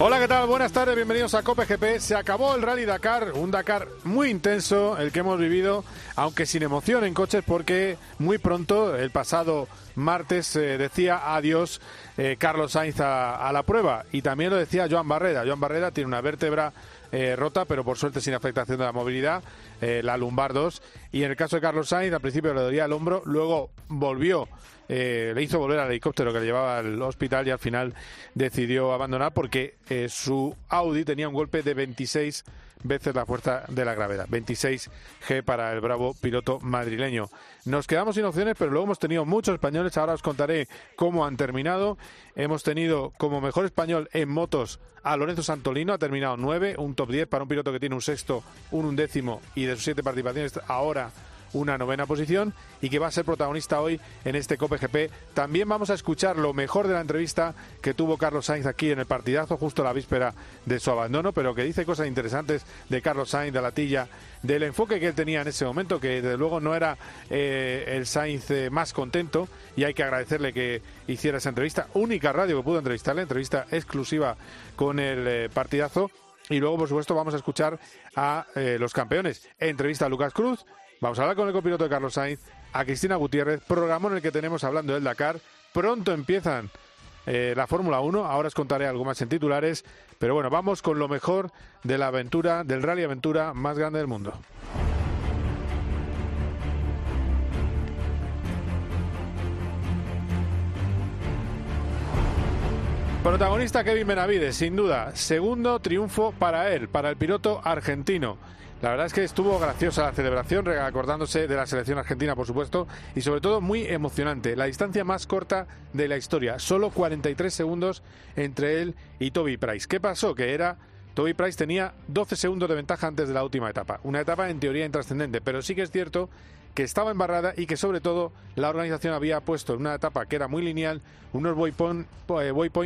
Hola, ¿qué tal? Buenas tardes, bienvenidos a Cope GP. Se acabó el Rally Dakar, un Dakar muy intenso, el que hemos vivido, aunque sin emoción en coches, porque muy pronto, el pasado martes, eh, decía adiós eh, Carlos Sainz a, la prueba. Y también lo decía Joan Barrera. Joan Barrera tiene una vértebra eh, rota, pero por suerte sin afectación de la movilidad, la lumbar 2. Y en el caso de Carlos Sainz, al principio le dolía el hombro, luego volvió eh, le hizo volver al helicóptero que le llevaba al hospital y al final decidió abandonar porque eh, su Audi tenía un golpe de 26 veces la fuerza de la gravedad. 26 G para el bravo piloto madrileño. Nos quedamos sin opciones, pero luego hemos tenido muchos españoles. Ahora os contaré cómo han terminado. Hemos tenido como mejor español en motos a Lorenzo Santolino, ha terminado 9, un top 10 para un piloto que tiene un sexto, un undécimo y de sus siete participaciones ahora una novena posición y que va a ser protagonista hoy en este Cope GP. También vamos a escuchar lo mejor de la entrevista que tuvo Carlos Sainz aquí en el partidazo, justo la víspera de su abandono, pero que dice cosas interesantes de Carlos Sainz, de la tilla, del enfoque que él tenía en ese momento, que desde luego no era eh, el Sainz eh, más contento y hay que agradecerle que hiciera esa entrevista. Única radio que pudo entrevistarle, entrevista exclusiva con el eh, partidazo. Y luego, por supuesto, vamos a escuchar a los campeones. Entrevista a Lucas Cruz, Vamos a hablar con el copiloto de Carlos Sainz, a Cristina Gutiérrez, programa en el que tenemos hablando del Dakar. Pronto empiezan eh, la Fórmula 1, ahora os contaré algo más en titulares, pero bueno, vamos con lo mejor de la aventura, del rally aventura más grande del mundo. Protagonista Kevin Benavides, sin duda. Segundo triunfo para él, para el piloto argentino. La verdad es que estuvo graciosa la celebración, acordándose de la selección argentina, por supuesto, y sobre todo muy emocionante. La distancia más corta de la historia, solo 43 segundos entre él y Toby Price. ¿Qué pasó? Que era Toby Price tenía 12 segundos de ventaja antes de la última etapa. Una etapa en teoría intrascendente, pero sí que es cierto que estaba embarrada y que sobre todo la organización había puesto en una etapa que era muy lineal unos waypoint,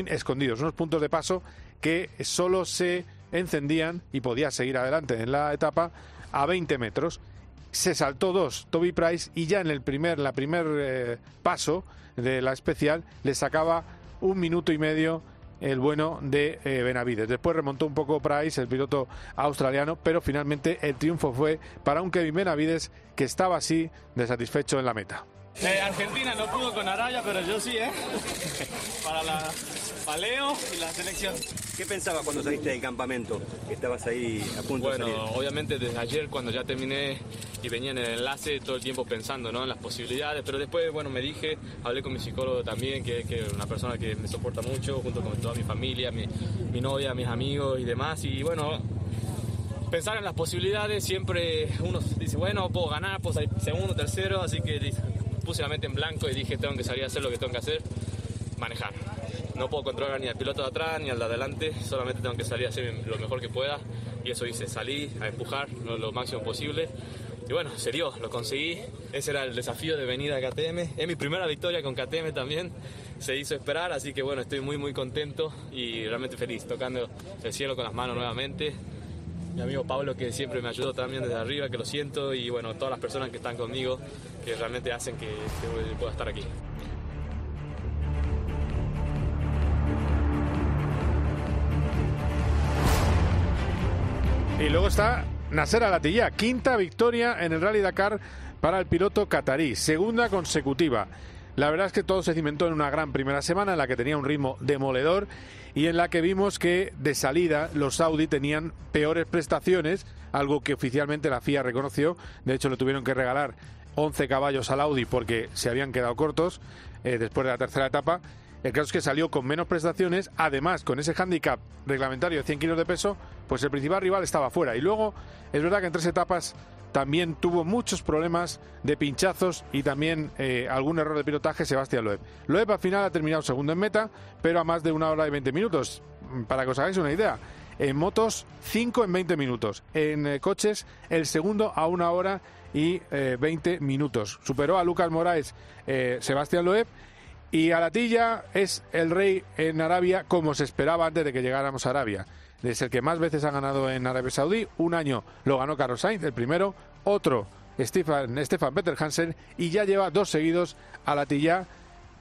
eh, escondidos, unos puntos de paso que solo se encendían y podía seguir adelante en la etapa a 20 metros. Se saltó dos Toby Price y ya en el primer, la primer eh, paso de la especial le sacaba un minuto y medio el bueno de eh, Benavides. Después remontó un poco Price, el piloto australiano, pero finalmente el triunfo fue para un Kevin Benavides que estaba así de satisfecho en la meta. Eh, Argentina no pudo con Araya, pero yo sí, ¿eh? Para la paleo y la selección. ¿Qué pensabas cuando saliste del campamento? Que estabas ahí a punto bueno, de salir. Bueno, obviamente desde ayer cuando ya terminé y venía en el enlace todo el tiempo pensando ¿no? en las posibilidades, pero después, bueno, me dije, hablé con mi psicólogo también, que es una persona que me soporta mucho, junto con toda mi familia, mi, mi novia, mis amigos y demás, y bueno, pensar en las posibilidades, siempre uno dice, bueno, puedo ganar, puedo salir segundo, tercero, así que puse la mente en blanco y dije tengo que salir a hacer lo que tengo que hacer, manejar. No puedo controlar ni al piloto de atrás ni al de adelante, solamente tengo que salir a hacer lo mejor que pueda y eso hice, salí a empujar lo, máximo posible. Y bueno, se dio, lo conseguí. Ese era el desafío de venir a KTM. Es mi primera victoria con KTM también. Se hizo esperar, así que bueno, estoy muy muy contento y realmente feliz, tocando el cielo con las manos nuevamente mi amigo Pablo que siempre me ayudó también desde arriba, que lo siento, y bueno, todas las personas que están conmigo, que realmente hacen que, pueda estar aquí. Y luego está Nasser Alatilla, quinta victoria en el Rally Dakar para el piloto catarí, segunda consecutiva. La verdad es que todo se cimentó en una gran primera semana en la que tenía un ritmo demoledor y en la que vimos que de salida los Audi tenían peores prestaciones, algo que oficialmente la FIA reconoció. De hecho, le tuvieron que regalar 11 caballos al Audi porque se habían quedado cortos eh, después de la tercera etapa. El caso es que salió con menos prestaciones, además con ese handicap reglamentario de 100 kilos de peso, pues el principal rival estaba fuera. Y luego, es verdad que en tres etapas también tuvo muchos problemas de pinchazos y también eh, algún error de pilotaje Sebastián Loeb. Loeb al final ha terminado segundo en meta, pero a más de una hora y 20 minutos. Mm, para que os hagáis una idea, en motos 5 en 20 minutos, en eh, coches el segundo a una hora y 20 eh, minutos. Superó a Lucas Moraes Sebastián Loeb y Alatilla es el rey en Arabia como se esperaba antes de que llegáramos a Arabia. Es el que más veces ha ganado en Arabia Saudí. Un año lo ganó Carlos Sainz, el primero, otro Stefan, Stefan Peter Hansen y ya lleva dos seguidos a la tilla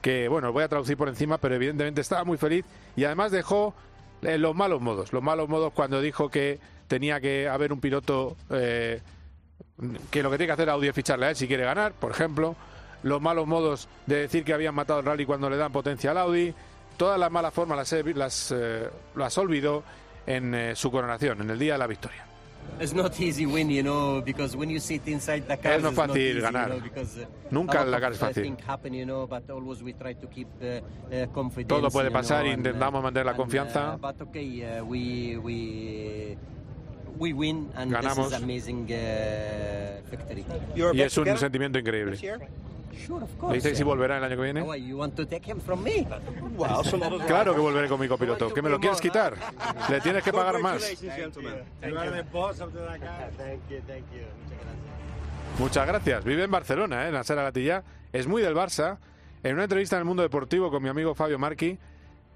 que, bueno, voy a traducir por encima, pero evidentemente estaba muy feliz. Y además dejó eh, los malos modos, los malos modos cuando dijo que tenía que haber un piloto eh, que lo que tiene que hacer Audi es ficharle a él si quiere ganar, por ejemplo, los malos modos de decir que habían matado el rally cuando le dan potencia al Audi, todas las malas formas las, las, eh, las olvidó en su coronación, en el día de la victoria. Es no es fácil ganar. Uh, Nunca la cara es fácil. Todo puede pasar e intentamos mantener la confianza. Ganamos. Y es un sentimiento increíble. ¿Le dice si volverá el año que viene? Claro que volveré con mi copiloto. ¿Que me lo quieres quitar? Le tienes que pagar más. Muchas gracias. Vive en Barcelona, ¿eh? Nasser Gatilla. Es muy del Barça. En una entrevista en el Mundo Deportivo con mi amigo Fabio Marchi,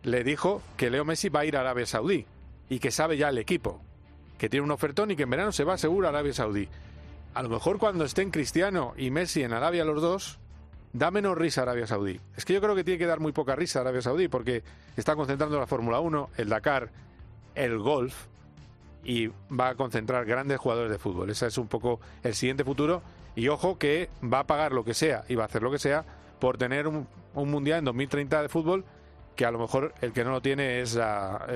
le dijo que Leo Messi va a ir a Arabia Saudí y que sabe ya el equipo, que tiene un ofertón y que en verano se va seguro a Arabia Saudí. A lo mejor cuando estén Cristiano y Messi en Arabia los dos, da menos risa Arabia Saudí. Es que yo creo que tiene que dar muy poca risa Arabia Saudí porque está concentrando la Fórmula 1, el Dakar, el golf y va a concentrar grandes jugadores de fútbol. Ese es un poco el siguiente futuro y ojo que va a pagar lo que sea y va a hacer lo que sea por tener un, mundial en 2030 de fútbol que a lo mejor el que no lo tiene es la,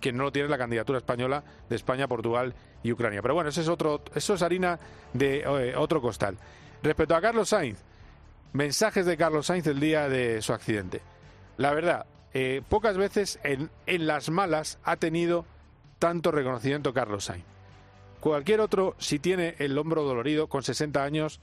quien no lo tiene la candidatura española de España, Portugal y Ucrania. Pero bueno, eso es otro, eso es harina de eh, otro costal. Respecto a Carlos Sainz, mensajes de Carlos Sainz el día de su accidente. La verdad, eh, pocas veces en, en, las malas ha tenido tanto reconocimiento Carlos Sainz. Cualquier otro, si tiene el hombro dolorido con 60 años,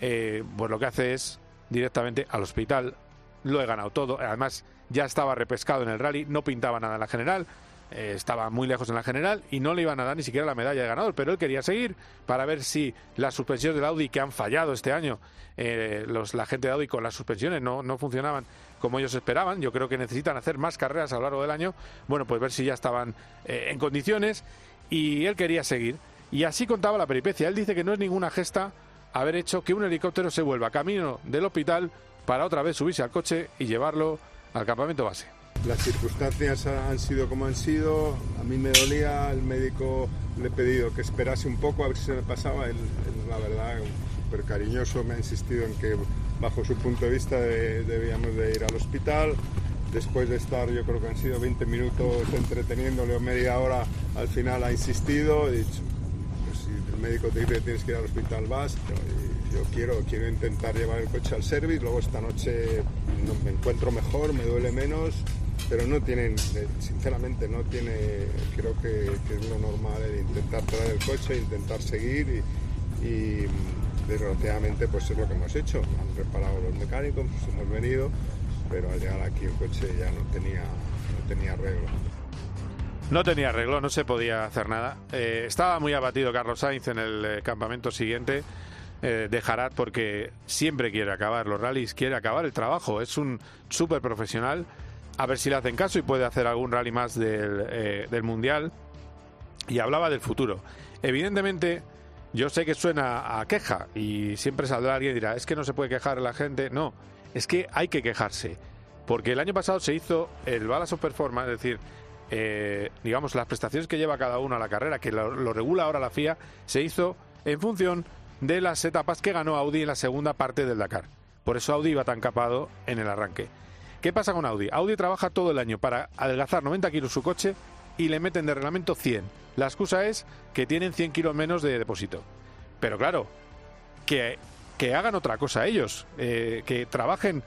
eh, pues lo que hace es directamente al hospital. Lo he ganado todo. Además, ya estaba repescado en el rally, no pintaba nada en la general. Eh, estaba muy lejos en la general y no le iban a dar ni siquiera la medalla de ganador, pero él quería seguir para ver si las suspensiones del Audi que han fallado este año, eh, los, la gente de Audi con las suspensiones no, no funcionaban como ellos esperaban, yo creo que necesitan hacer más carreras a lo largo del año, bueno, pues ver si ya estaban eh, en condiciones y él quería seguir. Y así contaba la peripecia, él dice que no es ninguna gesta haber hecho que un helicóptero se vuelva camino del hospital para otra vez subirse al coche y llevarlo al campamento base. Las circunstancias han sido como han sido, a mí me dolía, el médico le he pedido que esperase un poco a ver si se me pasaba, él, la verdad, súper cariñoso, me ha insistido en que bajo su punto de vista debíamos de ir al hospital, después de estar yo creo que han sido 20 minutos entreteniéndole o media hora, al final ha insistido, he dicho, pues si el médico te dice que tienes que ir al hospital vas, yo, yo quiero, quiero intentar llevar el coche al service, luego esta noche me encuentro mejor, me duele menos, pero no tienen, sinceramente, no tiene, creo que, es lo normal el intentar traer el coche, intentar seguir y, desgraciadamente pues es lo que hemos hecho. Han reparado los mecánicos, pues hemos venido, pero al llegar aquí el coche ya no tenía, no tenía arreglo. No tenía arreglo, no se podía hacer nada. Eh, estaba muy abatido Carlos Sainz en el eh, campamento siguiente eh, de porque siempre quiere acabar los rallies, quiere acabar el trabajo. Es un súper profesional a ver si le hacen caso y puede hacer algún rally más del, eh, Mundial. Y hablaba del futuro. Evidentemente, yo sé que suena a queja y siempre saldrá alguien y dirá, es que no se puede quejar la gente. No, es que hay que quejarse. Porque el año pasado se hizo el Balance of Performance, es decir, eh, digamos, las prestaciones que lleva cada uno a la carrera, que lo, lo, regula ahora la FIA, se hizo en función de las etapas que ganó Audi en la segunda parte del Dakar. Por eso Audi iba tan capado en el arranque. ¿Qué pasa con Audi? Audi trabaja todo el año para adelgazar 90 kilos su coche y le meten de reglamento 100. La excusa es que tienen 100 kilos menos de depósito. Pero claro, que, que hagan otra cosa ellos, eh, que trabajen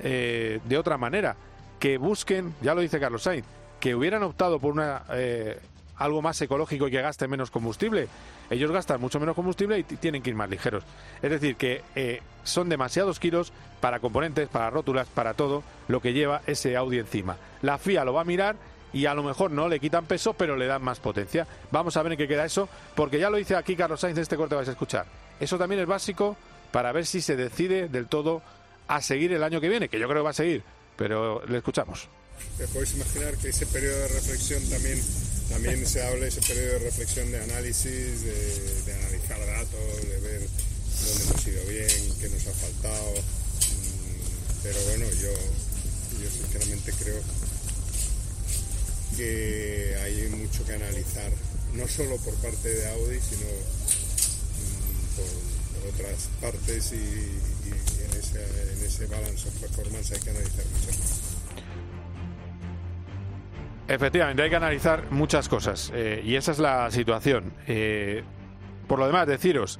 eh, de otra manera, que busquen, ya lo dice Carlos Sainz, que hubieran optado por una eh, algo más ecológico y que gaste menos combustible. Ellos gastan mucho menos combustible y tienen que ir más ligeros. Es decir, que eh, son demasiados kilos para componentes, para rótulas, para todo lo que lleva ese Audi encima. La FIA lo va a mirar y a lo mejor no le quitan peso, pero le dan más potencia. Vamos a ver en qué queda eso, porque ya lo dice aquí Carlos Sainz en este corte vais a escuchar. Eso también es básico para ver si se decide del todo a seguir el año que viene, que yo creo que va a seguir, pero le escuchamos. Podéis imaginar que ese periodo de reflexión también también se habla ese periodo de reflexión, de análisis, de, analizar datos, de ver dónde hemos ido bien, qué nos ha faltado. Mm, pero bueno, yo, yo sinceramente creo que hay mucho que analizar, no solo por parte de Audi, sino mm, por, otras partes y, en, ese, balance of performance hay que analizar muchas cosas. Efectivamente, hay que analizar muchas cosas eh, y esa es la situación. Eh, por lo demás, deciros,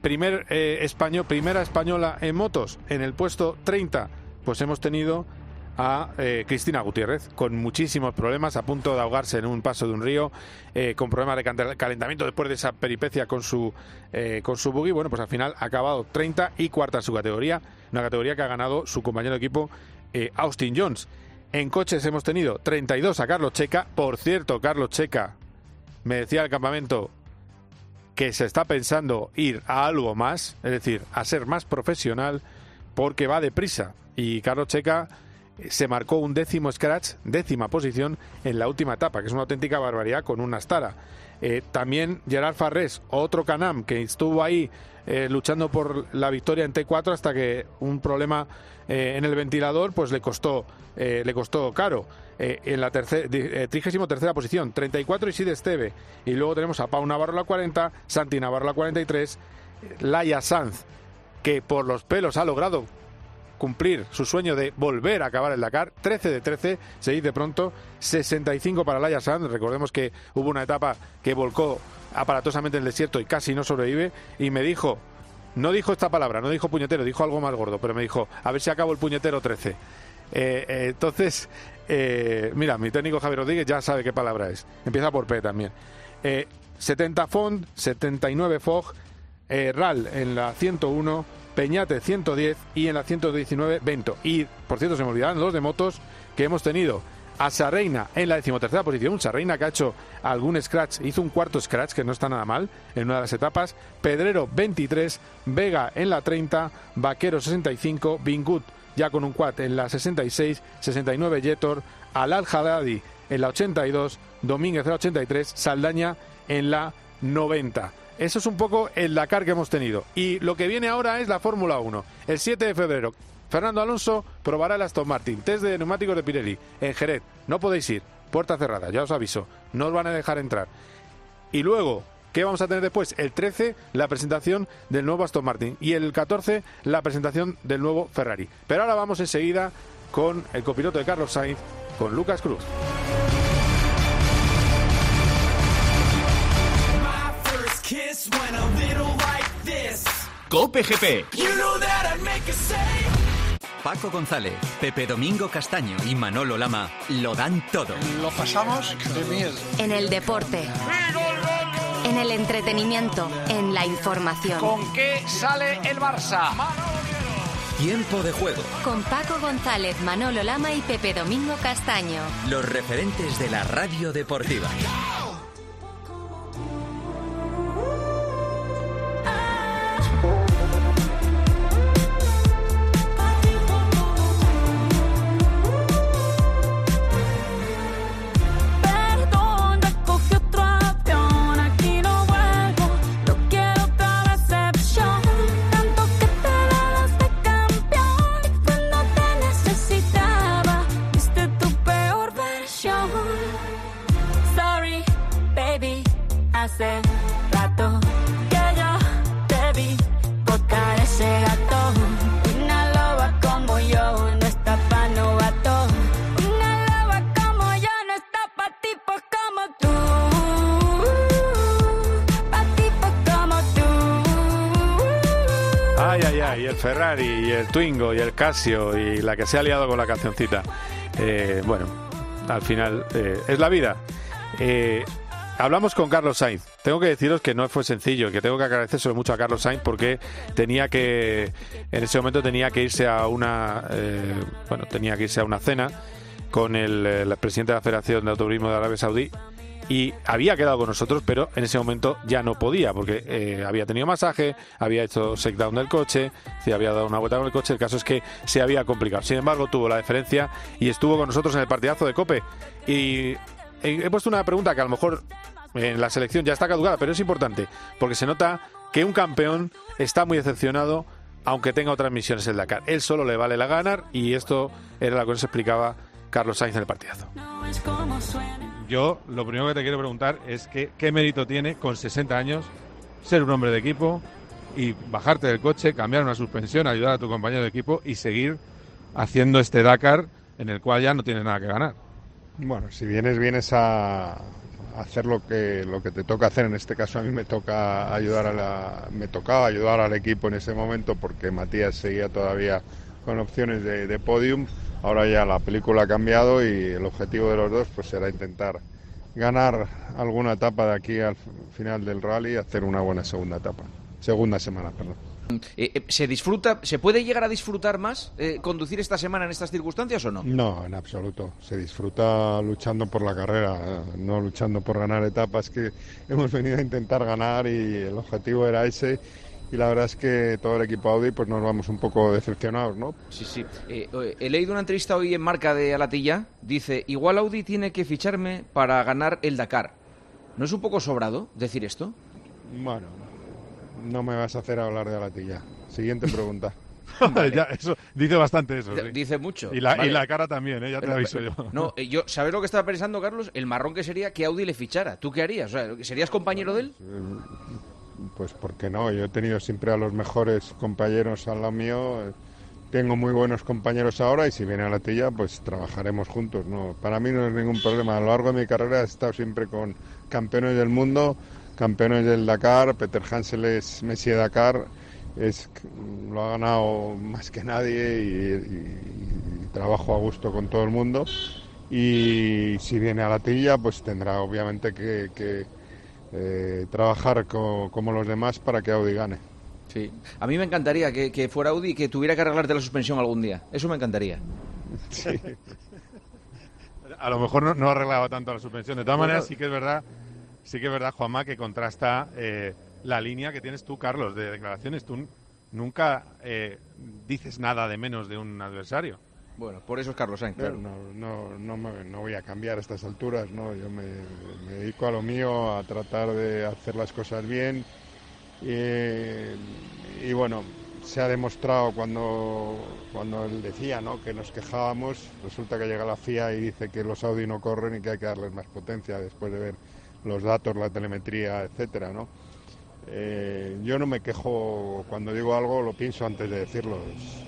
primer eh, español, primera española en motos en el puesto 30, pues hemos tenido a Cristina Gutiérrez con muchísimos problemas, a punto de ahogarse en un paso de un río, con problemas de calentamiento después de esa peripecia con su con su buggy. Bueno, pues al final ha acabado 30 y cuarta en su categoría, una categoría que ha ganado su compañero de equipo Austin Jones. En coches hemos tenido 32 a Carlos Checa. Por cierto, Carlos Checa me decía al campamento que se está pensando ir a algo más, es decir, a ser más profesional porque va deprisa. Y Carlos Checa se marcó un décimo scratch, décima posición en la última etapa, que es una auténtica barbaridad con una Astara. Eh, también Gerard Farrés, otro Canam que estuvo ahí eh, luchando por la victoria en T4 hasta que un problema eh, en el ventilador pues le costó le costó caro. en la trigésimo tercera posición, 34 Isid Esteve. Y luego tenemos a Pau Navarro la 40, Santi Navarro la 43, Laia Sanz, que por los pelos ha logrado cumplir su sueño de volver a acabar el Dakar. 13 de 13, se dice pronto. 65 para Laia Sanz. Recordemos que hubo una etapa que volcó aparatosamente en el desierto y casi no sobrevive. Y me dijo, no dijo esta palabra, no dijo puñetero, dijo algo más gordo, pero me dijo, a ver si acabo el puñetero 13. Eh, eh, entonces, eh, mira, mi técnico Javier Rodríguez ya sabe qué palabra es. Empieza por P también. 70 Fond, 79 Fog, RAL en la 101. Peñate 110 y en la 119 Vento. Y, por cierto, se me olvidaban los de motos que hemos tenido. A Sarreina en la decimotercera posición. Sarreina que ha hecho algún scratch, hizo un cuarto scratch que no está nada mal en una de las etapas. Pedrero 23, Vega en la 30, Vaquero 65, Bingut ya con un quad en la 66, 69 Jetor, Alal Haddadi en la 82, Domínguez en la 83, Saldaña en la 90. Eso es un poco el Dakar que hemos tenido. Y lo que viene ahora es la Fórmula 1. El 7 de febrero, Fernando Alonso probará el Aston Martin. Test de neumáticos de Pirelli en Jerez. No podéis ir. Puerta cerrada, ya os aviso. No os van a dejar entrar. Y luego, ¿qué vamos a tener después? El 13, la presentación del nuevo Aston Martin. Y el 14, la presentación del nuevo Ferrari. Pero ahora vamos enseguida con el copiloto de Carlos Sainz, con Lucas Cruz. Cope GP. Paco González, Pepe Domingo Castaño y Manolo Lama lo dan todo. Lo pasamos de miedo. En el deporte. En el entretenimiento. En la información. ¿Con qué sale el Barça? Tiempo de juego. Con Paco González, Manolo Lama y Pepe Domingo Castaño. Los referentes de la radio deportiva. Twingo y el Casio y la que se ha liado con la cancioncita. Eh, bueno, al final eh, es la vida. Eh, hablamos con Carlos Sainz. Tengo que deciros que no fue sencillo, que tengo que agradecer mucho a Carlos Sainz porque tenía que, en ese momento tenía que irse a una, bueno, tenía que irse a una cena con el, presidente de la Federación de Automovilismo de Arabia Saudí y había quedado con nosotros, pero en ese momento ya no podía porque eh, había tenido masaje, había hecho down del coche, se había dado una vuelta con el coche. El caso es que se había complicado. Sin embargo, tuvo la deferencia y estuvo con nosotros en el partidazo de Cope. Y he puesto una pregunta que a lo mejor en la selección ya está caducada, pero es importante, porque se nota que un campeón está muy decepcionado aunque tenga otras misiones en Dakar. Él solo le vale la ganar y esto era lo que nos explicaba Carlos Sainz en el partidazo. Yo lo primero que te quiero preguntar es que, qué mérito tiene con 60 años ser un hombre de equipo y bajarte del coche, cambiar una suspensión, ayudar a tu compañero de equipo y seguir haciendo este Dakar en el cual ya no tienes nada que ganar. Bueno, si vienes, vienes a hacer lo que, lo que te toca hacer. En este caso a mí me toca ayudar a la, me tocaba ayudar al equipo en ese momento porque Matías seguía todavía con opciones de, de podium. Ahora ya la película ha cambiado y el objetivo de los dos pues será intentar ganar alguna etapa de aquí al final del rally y hacer una buena segunda etapa, segunda semana, perdón. Eh, eh, ¿Se disfruta, se puede llegar a disfrutar más eh, conducir esta semana en estas circunstancias o no? No, en absoluto. Se disfruta luchando por la carrera, no luchando por ganar etapas que hemos venido a intentar ganar y el objetivo era ese y la verdad es que todo el equipo Audi pues nos vamos un poco decepcionados, ¿no? Sí, sí. he leído una entrevista hoy en marca de Alatilla. Dice, igual Audi tiene que ficharme para ganar el Dakar. ¿No es un poco sobrado decir esto? Bueno, no me vas a hacer hablar de Alatilla. Siguiente pregunta. ya, eso, dice bastante eso. Sí. Dice mucho. Y la, y la cara también, ¿eh? ya te Pero, aviso pero- yo. No, eh, yo, ¿sabes lo que estaba pensando, Carlos? El marrón que sería que Audi le fichara. ¿Tú qué harías? O sea, ¿Serías compañero de él? Pues porque no, yo he tenido siempre a los mejores compañeros al lado mío. Tengo muy buenos compañeros ahora y si viene a la tilla, pues trabajaremos juntos. No, para mí no es ningún problema. A lo largo de mi carrera he estado siempre con campeones del mundo, campeones del Dakar. Peter Hansel es Messi de Dakar, es, lo ha ganado más que nadie y, y- y trabajo a gusto con todo el mundo. Y si viene a la tilla, pues tendrá obviamente que, que, eh, trabajar co- como los demás para que Audi gane. Sí. A mí me encantaría que, que fuera Audi y que tuviera que arreglarte la suspensión algún día. Eso me encantaría. Sí. A lo mejor no, no arreglaba tanto la suspensión. De todas Bueno. maneras, sí que es verdad, sí que es verdad, Juanma, que contrasta eh, la línea que tienes tú, Carlos, de declaraciones. Tú nunca eh, dices nada de menos de un adversario. Bueno, por eso es Carlos Sainz. Pero no, no, no, me- no voy a cambiar a estas alturas, ¿no? Yo me, me dedico a lo mío, a tratar de hacer las cosas bien. Y, y bueno, se ha demostrado cuando, cuando él decía ¿no? que nos quejábamos, resulta que llega la FIA y dice que los Audi no corren y que hay que darles más potencia después de ver los datos, la telemetría, etcétera, ¿no? Eh, yo no me quejo cuando digo algo, lo pienso antes de decirlo. Es-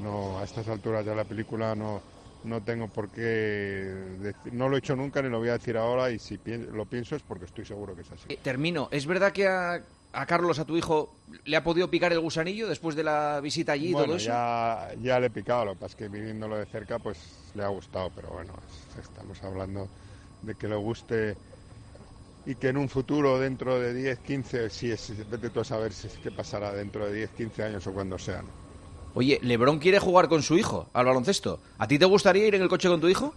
no, a estas alturas de la película no, no tengo por qué decir- no lo he hecho nunca ni lo voy a decir ahora y si pi- lo pienso es porque estoy seguro que es así. Eh, termino. ¿Es verdad que a, a Carlos, a tu hijo, le ha podido picar el gusanillo después de la visita allí y bueno, todo eso? ya, ya le he picado, lo que pasa es que viviéndolo de cerca pues le ha gustado, pero bueno, es- estamos hablando de que le guste y que en un futuro dentro de 10, 15, si es, vete tú a saber si es qué pasará dentro de 10, 15 años o cuando sean. Oye, Lebron quiere jugar con su hijo al baloncesto. ¿A ti te gustaría ir en el coche con tu hijo?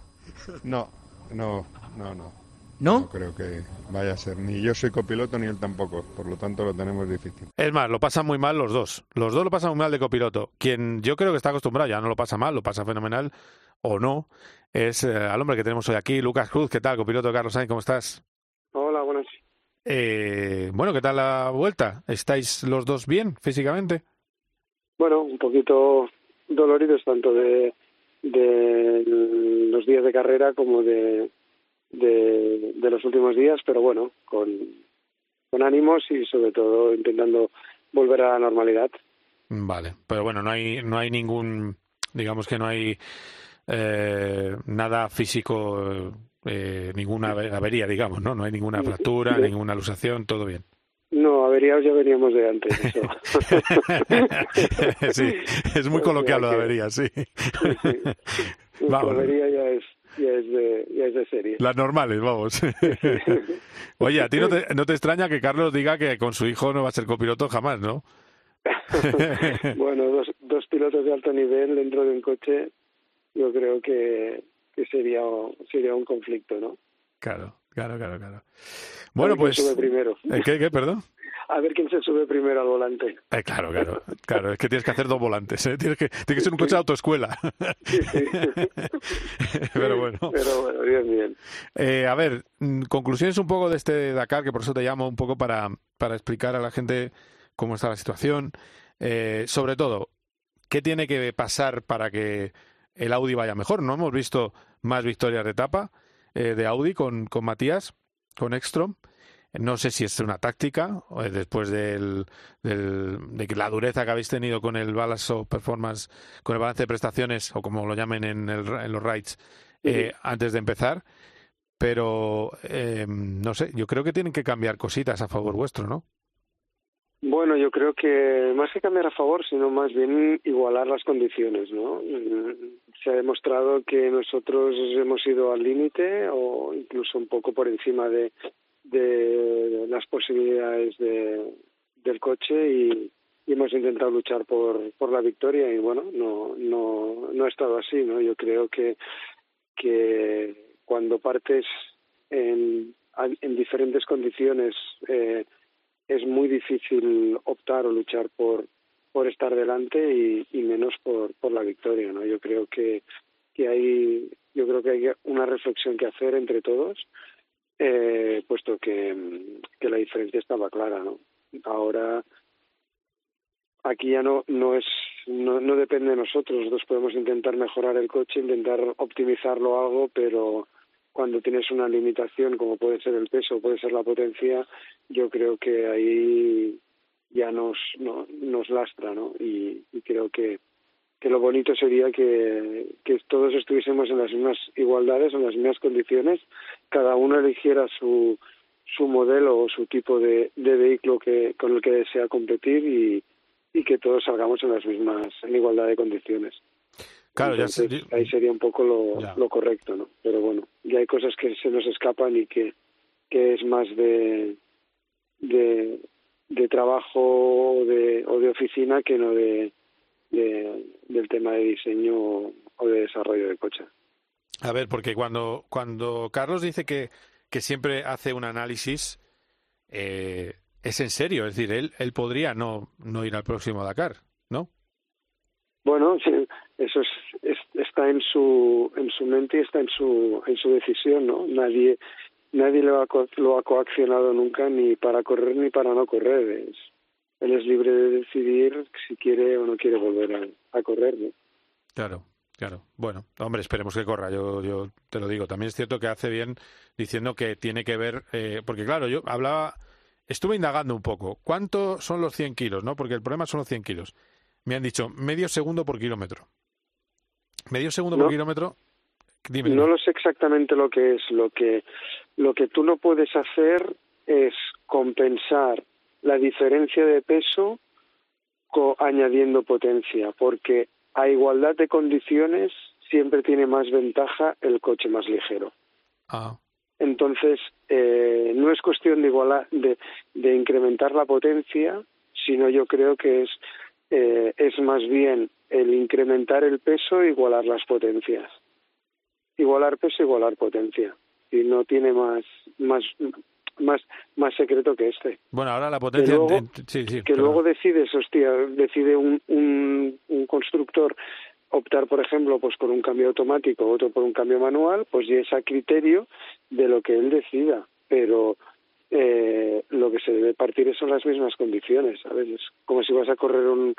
No, no, no, no. ¿No? No creo que vaya a ser. Ni yo soy copiloto ni él tampoco. Por lo tanto, lo tenemos difícil. Es más, lo pasan muy mal los dos. Los dos lo pasan muy mal de copiloto. Quien yo creo que está acostumbrado, ya no lo pasa mal, lo pasa fenomenal o no, es eh, al hombre que tenemos hoy aquí, Lucas Cruz. ¿Qué tal, copiloto Carlos Sainz? ¿Cómo estás? Hola, buenas. Eh, bueno, ¿qué tal la vuelta? ¿Estáis los dos bien físicamente? Bueno, un poquito doloridos tanto de, de los días de carrera como de, de, de los últimos días, pero bueno, con, con ánimos y sobre todo intentando volver a la normalidad. Vale, pero bueno, no hay, no hay ningún, digamos que no hay eh, nada físico, eh, ninguna ave- avería, digamos, ¿no? No hay ninguna fractura, ninguna luxación, todo bien. No, averiados ya veníamos de antes. Eso. sí, es muy coloquial lo de avería, sí. La Vamos. avería ya es, ya es de, ya es de serie. Las normales, vamos. Oye, a ti no te, no te extraña que Carlos diga que con su hijo no va a ser copiloto jamás, ¿no? bueno, dos, dos pilotos de alto nivel dentro de un coche, yo creo que, que sería, sería un conflicto, ¿no? Claro, claro, claro, claro. Bueno, pues... sube primero. ¿Eh, ¿Qué, qué, perdón? a ver quién se sube primero al volante. Eh, claro, claro, claro, es que tienes que hacer dos volantes, ¿eh? tienes que, tiene que ser un coche de autoescuela. Pero bueno. Pero bueno, bien, bien. Eh, a ver, mm, conclusiones un poco de este Dakar, que por eso te llamo un poco para, para explicar a la gente cómo está la situación. Sobre todo, ¿qué tiene que pasar para que el Audi vaya mejor? No hemos visto más victorias de etapa de Audi con, con Matías, con Ekstrom. No sé si es una táctica, o después del, del, de la dureza que habéis tenido con el balance performance, con el balance de prestaciones, o como lo llamen en, el, en los rides, eh, antes de empezar. Pero, eh, no sé, yo creo que tienen que cambiar cositas a favor vuestro, ¿no? Bueno, yo creo que más que cambiar a favor, sino más bien igualar las condiciones, ¿no? Se ha demostrado que nosotros hemos ido al límite o incluso un poco por encima de, de las posibilidades de, del coche y, hemos intentado luchar por, por la victoria y bueno, no, no, no ha estado así, ¿no? Yo creo que, que cuando partes en, en diferentes condiciones eh, es muy difícil optar o luchar por por estar delante y, menos por, por la victoria, ¿no? Yo creo que, que hay yo creo que hay una reflexión que hacer entre todos eh, puesto que, que la diferencia estaba clara, ¿no? Ahora aquí ya no no es no, no depende de nosotros, nosotros podemos intentar mejorar el coche, intentar optimizarlo algo, pero cuando tienes una limitación como puede ser el peso, puede ser la potencia, yo creo que ahí ya nos no, nos lastra, ¿no? Y, y creo que que lo bonito sería que, que todos estuviésemos en las mismas igualdades, en las mismas condiciones, cada uno eligiera su, su modelo o su tipo de, de vehículo que, con el que desea competir y, y que todos salgamos en las mismas, en igualdad de condiciones. Claro, Entonces, ya sé, ahí sería un poco lo, Ya. lo correcto, ¿no? Pero bueno, ya hay cosas que se nos escapan y que, que es más de, de, de trabajo o de, o de oficina que no de, de, del tema de diseño o de desarrollo de coche. A ver, porque cuando, cuando Carlos dice que, que siempre hace un análisis, eh, es en serio, es decir, él, él podría no, no ir al próximo Dakar, ¿no? Bueno, eso es, es- está en su en su mente y está en su en su decisión, ¿no? Nadie nadie lo ha, co- lo ha coaccionado nunca ni para correr ni para no correr. Es, él es libre de decidir si quiere o no quiere volver a, a correr, ¿no? Claro, claro. Bueno, hombre, esperemos que corra. Yo, yo te lo digo. También es cierto que hace bien diciendo que tiene que ver, eh, porque claro, yo hablaba, estuve indagando un poco. ¿Cuánto son los 100 kilos, no? Porque el problema son los 100 kilos. Me han dicho medio segundo por kilómetro. Medio segundo por kilómetro. Dime. No lo sé exactamente lo que es. Lo que, lo que tú no puedes hacer es compensar la diferencia de peso co- añadiendo potencia, porque a igualdad de condiciones siempre tiene más ventaja el coche más ligero. Ah, Entonces, eh, no es cuestión de, igualar, de, de incrementar la potencia, sino yo creo que es, eh, es más bien el incrementar el peso e igualar las potencias. Igualar peso, igualar potencia. Y no tiene más, más, más, más secreto que este. bueno, ahora la potencia. luego- en- en- sí, sí. Que luego decides, hostia, decide un, un, un constructor optar, por ejemplo, pues por un cambio automático, otro por un cambio manual, pues ya es a criterio de lo que él decida. Pero eh, lo que se debe partir son las mismas condiciones, ¿sabes? Es como si vas a correr un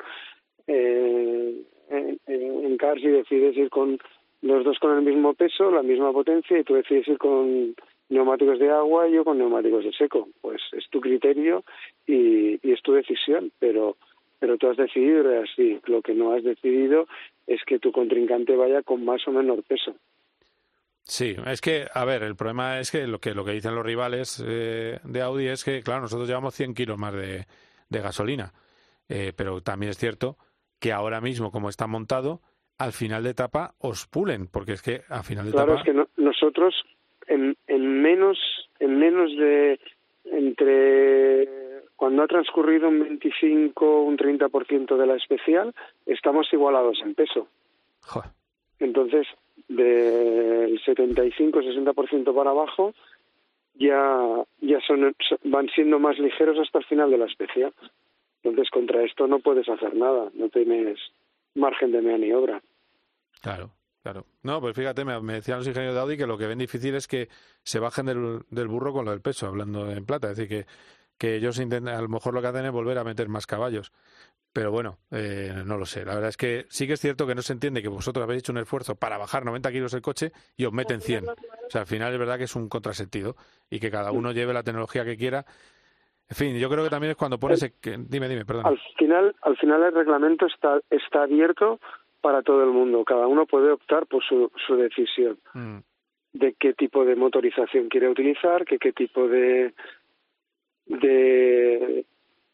eh, en, en- en cars y decides ir con los dos con el mismo peso, la misma potencia, y tú decides ir con neumáticos de agua y yo con neumáticos de seco. Pues es tu criterio y, es tu decisión, pero pero tú has decidido así. Lo que no has decidido es que tu contrincante vaya con más o menor peso. Sí, es que, a ver, el problema es que lo que, lo que dicen los rivales eh, de Audi es que, claro, nosotros llevamos 100 kilos más de, de gasolina, Eh, pero también es cierto que ahora mismo, como está montado, al final de etapa os pulen, porque es que al final de Claro, etapa... es que no- nosotros en, en menos en menos de entre cuando ha transcurrido un 25 un 30% de la especial estamos igualados en peso. Joder. Entonces, del 75 60% para abajo ya ya son van siendo más ligeros hasta el final de la especie. Entonces contra esto no puedes hacer nada, no tienes margen de maniobra. Claro. Claro. No, pues fíjate, me, decían los ingenieros de Audi que lo que ven difícil es que se bajen del, burro con lo del peso, hablando en plata. Es decir, que, que ellos intentan, a lo mejor lo que hacen es volver a meter más caballos. Pero bueno, eh, no lo sé. La verdad es que sí que es cierto que no se entiende que vosotros habéis hecho un esfuerzo para bajar 90 kilos el coche y os meten 100. O sea, al final es verdad que es un contrasentido y que cada uno lleve la tecnología que quiera. En fin, yo creo que también es cuando pones... dime, dime, perdón. Al final, al final el reglamento está, está abierto para todo el mundo. Cada uno puede optar por su, su decisión mm. de qué tipo de motorización quiere utilizar, que qué tipo de, de,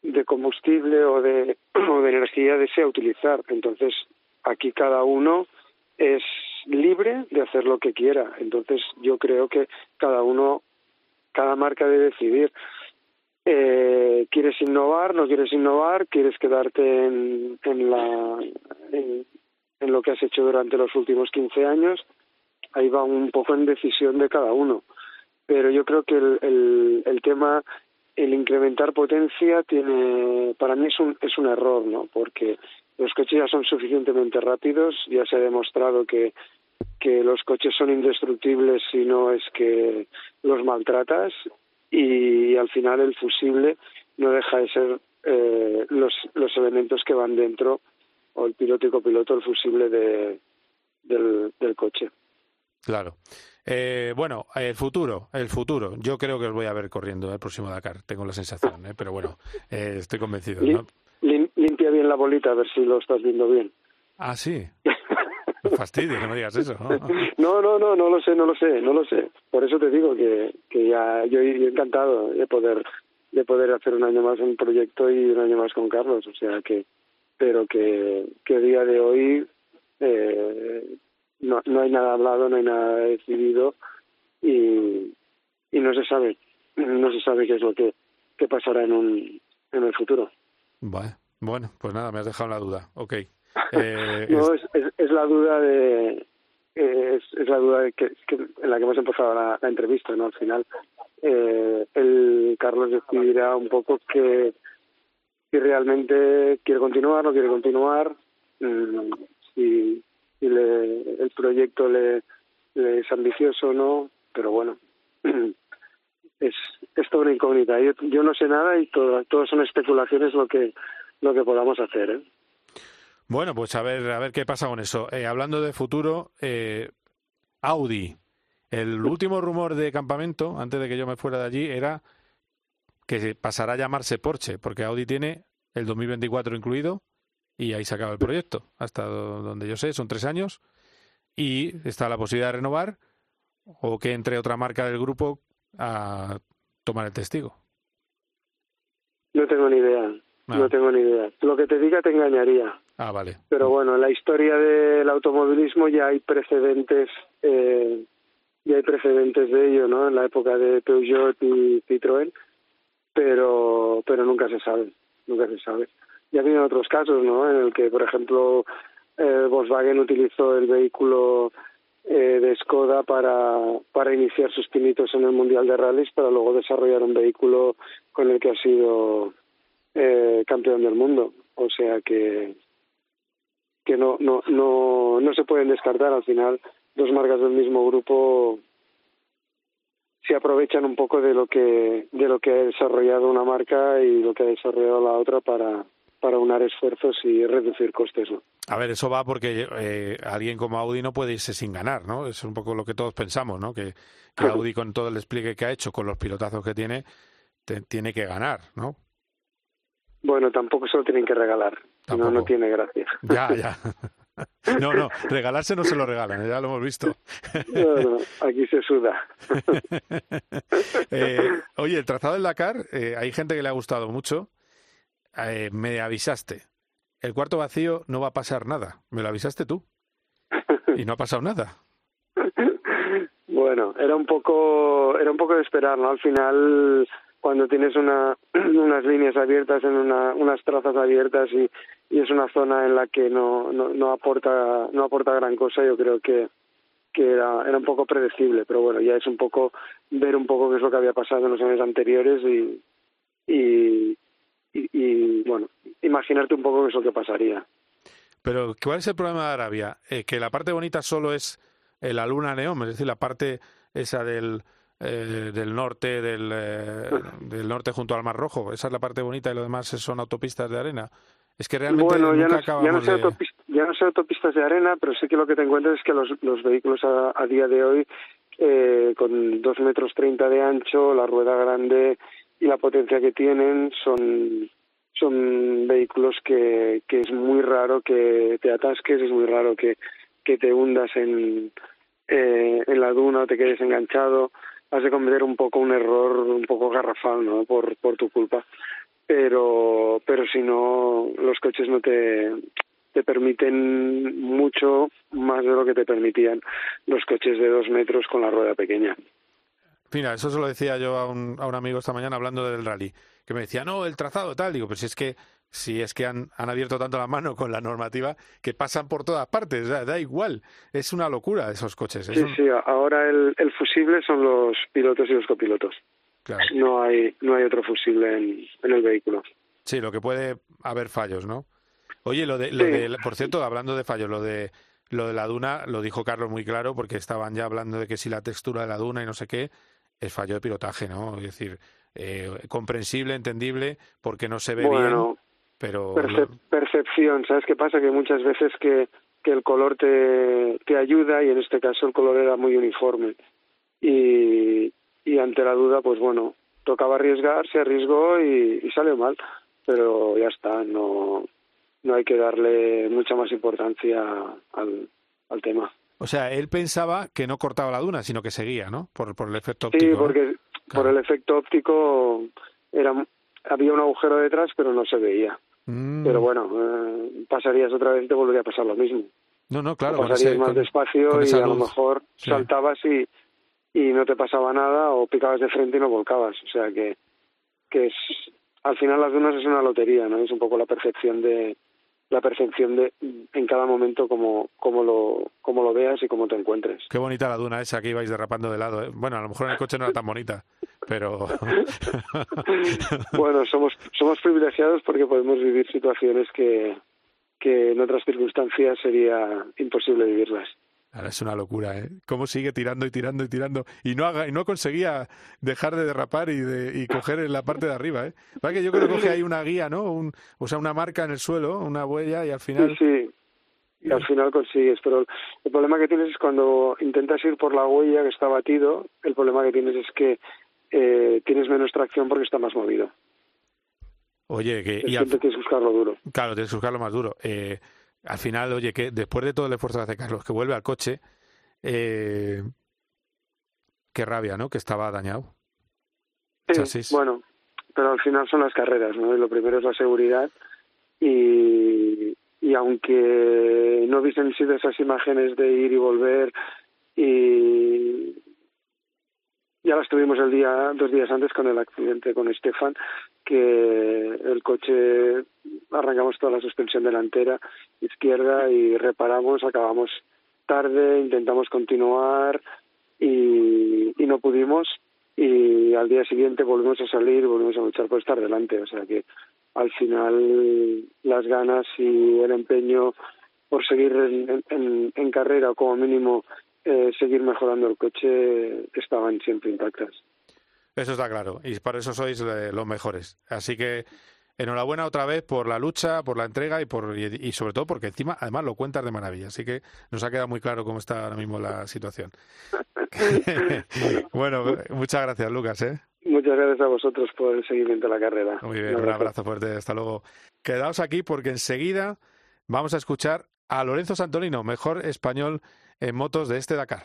de combustible o de, o de energía desea utilizar. Entonces, aquí cada uno es libre de hacer lo que quiera. Entonces, yo creo que cada uno, cada marca debe decidir. Eh, ¿Quieres innovar? ¿No quieres innovar? ¿Quieres quedarte en, en la en lo que has hecho durante los últimos 15 años, ahí va un poco en decisión de cada uno. Pero yo creo que el, el, el tema, el incrementar potencia, tiene, para mí es un, es un error, ¿no? Porque los coches ya son suficientemente rápidos, ya se ha demostrado que, que los coches son indestructibles si no es que los maltratas y al final el fusible no deja de ser eh, los, los elementos que van dentro o el piloto y copiloto el fusible de, del, del coche. Claro. Eh, bueno, el futuro, el futuro. Yo creo que os voy a ver corriendo el próximo Dakar, tengo la sensación, ¿eh? pero bueno, eh, estoy convencido. ¿no? limpia bien la bolita a ver si lo estás viendo bien. Ah, sí. Fastidio que no digas eso. ¿no? no, no, no, lo sé, no lo sé, no lo sé. Por eso te digo que, que ya yo he encantado de poder de poder hacer un año más un proyecto y un año más con Carlos, o sea que pero que, que a día de hoy eh, no, no hay nada hablado, no hay nada decidido y, y no se sabe, no se sabe qué es lo que, que pasará en un en el futuro. Bueno, bueno, pues nada, me has dejado la duda. Ok. Eh, no, es, es, la duda de es, es la duda de que, en la que hemos empezado la, la entrevista, ¿no? Al final, eh, el Carlos decidirá un poco que si realmente quiere continuar, no quiere continuar, mm, si, si le, el proyecto le, es ambicioso o no, pero bueno, es, es toda una incógnita. Yo, yo no sé nada y todo, todo son especulaciones lo que, lo que podamos hacer. ¿eh? Bueno, pues a ver, a ver qué pasa con eso. Eh, hablando de futuro, eh, Audi. El último rumor de campamento, antes de que yo me fuera de allí, era que pasará a llamarse Porsche, porque Audi tiene el 2024 incluido y ahí se acaba el proyecto. Hasta donde yo sé, son tres años y está la posibilidad de renovar o que entre otra marca del grupo a tomar el testigo. No tengo ni idea. Ah. No tengo ni idea. Lo que te diga te engañaría. Ah, vale. Pero bueno, en la historia del automovilismo ya hay precedentes, eh, ya hay precedentes de ello, ¿no? En la época de Peugeot y Citroën, pero, pero nunca se sabe, nunca se sabe. Ya ha habido otros casos, ¿no? En el que, por ejemplo, eh, Volkswagen utilizó el vehículo eh, de Skoda para, para iniciar sus pinitos en el Mundial de Rallys, para luego desarrollar un vehículo con el que ha sido eh, campeón del mundo. O sea que que no, no, no, no se pueden descartar al final dos marcas del mismo grupo se aprovechan un poco de lo que de lo que ha desarrollado una marca y lo que ha desarrollado la otra para para unar esfuerzos y reducir costes. ¿no? A ver, eso va porque eh, alguien como Audi no puede irse sin ganar, ¿no? Es un poco lo que todos pensamos, ¿no? Que, que Audi con todo el despliegue que ha hecho, con los pilotazos que tiene, tiene que ganar, ¿no? Bueno, tampoco se lo tienen que regalar. No, no tiene gracia. Ya, ya. No, no, regalarse no se lo regalan, ya lo hemos visto. No, aquí se suda. Eh, oye, el trazado del Dakar, eh, hay gente que le ha gustado mucho. Eh, me avisaste. El cuarto vacío no va a pasar nada. Me lo avisaste tú. Y no ha pasado nada. Bueno, era un poco, era un poco de esperar, ¿no? Al final cuando tienes una, unas líneas abiertas en una, unas trazas abiertas y, es una zona en la que no, no, no aporta no aporta gran cosa yo creo que que era, era un poco predecible, pero bueno, ya es un poco ver un poco qué es lo que había pasado en los años anteriores y, y, y, y, bueno, imaginarte un poco qué es lo que pasaría. Pero, ¿cuál es el problema de Arabia? Eh, que la parte bonita solo es eh, la luna neón, es decir, la parte esa del, eh, del norte, del, eh, del norte junto al Mar Rojo. Esa es la parte bonita y lo demás son autopistas de arena. Es que realmente bueno, ya nunca no, ya, no sé de... autopist- ya no sé autopistas de arena, pero sí que lo que te encuentras es que los, los vehículos a, a día de hoy, eh, con dos metros treinta de ancho, la rueda grande y la potencia que tienen, son son vehículos que, que es muy raro que te atasques, es muy raro que, que te hundas en, eh, en la duna o te quedes enganchado. Has de cometer un poco un error un poco garrafal, ¿no? Por, por tu culpa pero pero si no los coches no te te permiten mucho más de lo que te permitían los coches de dos metros con la rueda pequeña. Mira, eso se lo decía yo a un, a un amigo esta mañana hablando del rally, que me decía, no, el trazado tal. Digo, pero si es que si es que han, han abierto tanto la mano con la normativa que pasan por todas partes, da, da igual. Es una locura esos coches. es Sí, un- sí, ahora el, el fusible son los pilotos y los copilotos. Claro. No hay no hay otro fusible en, en el vehículo. Sí, lo que puede haber fallos, ¿no? Oye, lo de, lo Sí. de- por cierto, hablando de fallos, lo de lo de la duna lo dijo Carlos muy claro porque estaban ya hablando de que si la textura de la duna y no sé qué es fallo de pilotaje, ¿no? Es decir, eh, comprensible, entendible, porque no se ve bien, pero perce- percepción, ¿sabes qué pasa? Que muchas veces que, que el color te, te ayuda y en este caso el color era muy uniforme. Y, y ante la duda, pues bueno, tocaba arriesgar, se arriesgó y, y salió mal, pero ya está, no, no hay que darle mucha más importancia al, al tema. o sea, él pensaba que no cortaba la duna, sino que seguía, ¿no? Por, por el efecto óptico. Sí, ¿no? porque por el efecto óptico era había un agujero detrás, pero no se veía. Mm. Pero bueno, eh, pasarías otra vez y te volvería a pasar lo mismo. No, no, claro. o pasarías ese- más con- despacio con y a lo mejor Sí. saltabas y, y no te pasaba nada o picabas de frente y no volcabas. O sea que, que es al final las dunas es una lotería, ¿no? Es un poco la percepción de la percepción de en cada momento como como lo como lo veas y cómo te encuentres. Qué bonita la duna esa que ibais derrapando de lado. ¿eh? Bueno, a lo mejor en el coche no era tan bonita, pero... bueno, somos somos privilegiados porque podemos vivir situaciones que que en otras circunstancias sería imposible vivirlas. Ahora es una locura, ¿eh? Cómo sigue tirando y tirando y tirando y no haga, y no conseguía dejar de derrapar y de y coger en la parte de arriba, ¿eh? Para que yo creo que coge ahí una guía, ¿no? Un, o sea, una marca en el suelo, una huella y al final... Sí, sí. Y al final consigues, pero el problema que tienes es cuando intentas ir por la huella que está batido, el problema que tienes es que eh, tienes menos tracción porque está más movido. Oye, que... Y al- Siempre tienes que buscarlo duro. Claro, tienes que buscarlo más duro. Eh, al final, oye, que después de todo el esfuerzo que hace Carlos, que vuelve al coche, eh, qué rabia, ¿no? Que estaba dañado. Sí. Bueno, pero al final son las carreras, ¿no? Y lo primero es la seguridad y, y aunque no hubiesen sido esas imágenes de ir y volver y ya las tuvimos el día dos días antes con el accidente con Estefan que el coche arrancamos toda la suspensión delantera izquierda y reparamos acabamos tarde intentamos continuar y, no pudimos y al día siguiente volvimos a salir volvimos a luchar por estar delante o sea que al final las ganas y el empeño por seguir en, en, en carrera o como mínimo eh, seguir mejorando el coche estaban siempre intactas. Eso está claro. Y por eso sois eh, los mejores. Así que enhorabuena otra vez por la lucha, por la entrega y por y, y sobre todo porque encima además lo cuentas de maravilla. Así que nos ha quedado muy claro cómo está ahora mismo la situación. bueno, muchas gracias, Lucas. ¿eh? Muchas gracias a vosotros por el seguimiento de la carrera. Muy bien, un abrazo fuerte. Hasta luego. Quedaos aquí porque enseguida vamos a escuchar a Lorenzo Santolino, mejor español en motos de este Dakar.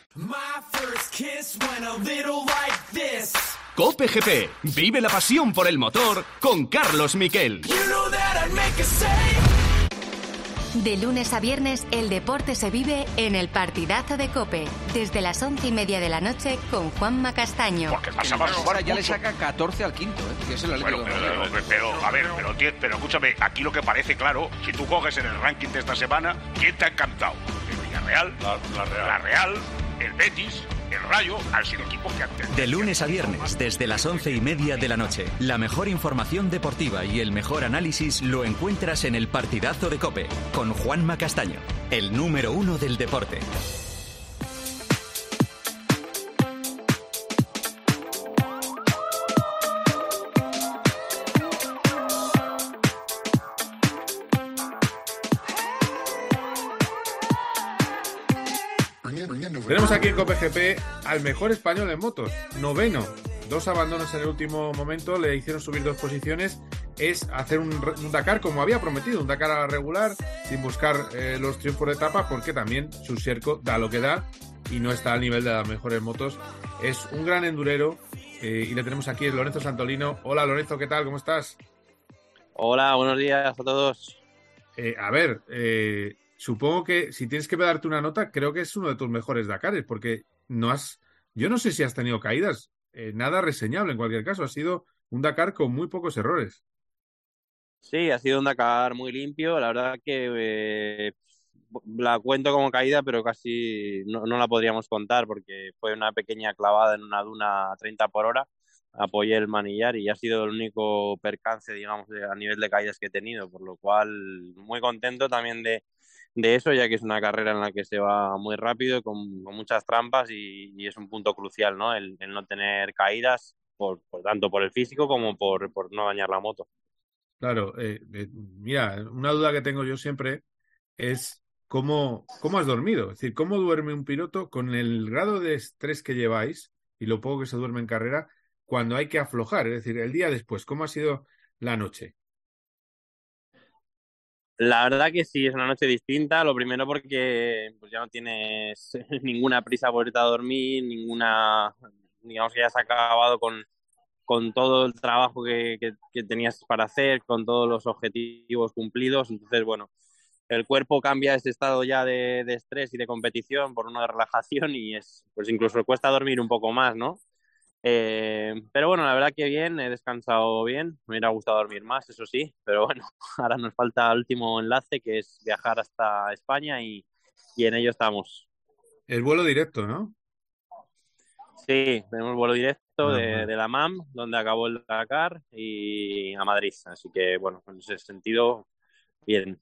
Cope GP. Vive la pasión por el motor con Carlos Miquel. De lunes a viernes, el deporte se vive en el partidazo de Cope, desde las once y media de la noche con Juanma Castaño. Ahora ya le saca 14 al quinto, ¿eh? que es el Bueno, pero, pero, a ver, pero, escúchame, aquí lo que parece claro, si tú coges en el ranking de esta semana, ¿quién te ha encantado? ¿El Villarreal? La, Real. el Betis, el Rayo han sido equipos que De lunes a viernes, desde las once y media de la noche, la mejor información deportiva y el mejor análisis lo encuentras en el partidazo de Cope, con Juanma Castaño, el número uno del deporte. Tenemos aquí en COPGP al mejor español en motos, noveno. Dos abandonos en el último momento le hicieron subir dos posiciones. Es hacer un, un Dakar como había prometido, un Dakar a la regular, sin buscar eh, los triunfos de etapa, porque también su cerco da lo que da y no está al nivel de las mejores motos. Es un gran endurero eh, y le tenemos aquí el Lorenzo Santolino. Hola Lorenzo, ¿qué tal? ¿Cómo estás? Hola, buenos días a todos. Eh, a ver, eh, supongo que si tienes que darte una nota, creo que es uno de tus mejores Dakares, porque no has, yo no sé si has tenido caídas, eh, nada reseñable en cualquier caso, ha sido un Dakar con muy pocos errores. Sí, ha sido un Dakar muy limpio, la verdad que eh, la cuento como caída, pero casi no, no, la podríamos contar porque fue una pequeña clavada en una duna a 30 por hora, apoyé el manillar y ha sido el único percance, digamos, a nivel de caídas que he tenido, por lo cual muy contento también de, de eso, ya que es una carrera en la que se va muy rápido, con, con muchas trampas y, es un punto crucial, ¿no? El, no tener caídas, por, tanto por el físico como por, por no dañar la moto. Claro, eh, eh, mira, una duda que tengo yo siempre es cómo, cómo has dormido, es decir, cómo duerme un piloto con el grado de estrés que lleváis y lo poco que se duerme en carrera cuando hay que aflojar, es decir, el día después, ¿cómo ha sido la noche? La verdad que sí, es una noche distinta. Lo primero porque pues ya no tienes ninguna prisa por irte a dormir, ninguna, digamos que ya has acabado con, con todo el trabajo que, que, que, tenías para hacer, con todos los objetivos cumplidos. Entonces, bueno, el cuerpo cambia ese estado ya de, de estrés y de competición por uno de relajación y es, pues incluso cuesta dormir un poco más, ¿no? Eh, pero bueno, la verdad que bien, he descansado bien, me hubiera gustado dormir más, eso sí, pero bueno, ahora nos falta el último enlace que es viajar hasta España y, y en ello estamos. El vuelo directo, ¿no? Sí, tenemos vuelo directo de, de, la MAM, donde acabó el Dakar, y a Madrid. Así que, bueno, en ese sentido, bien.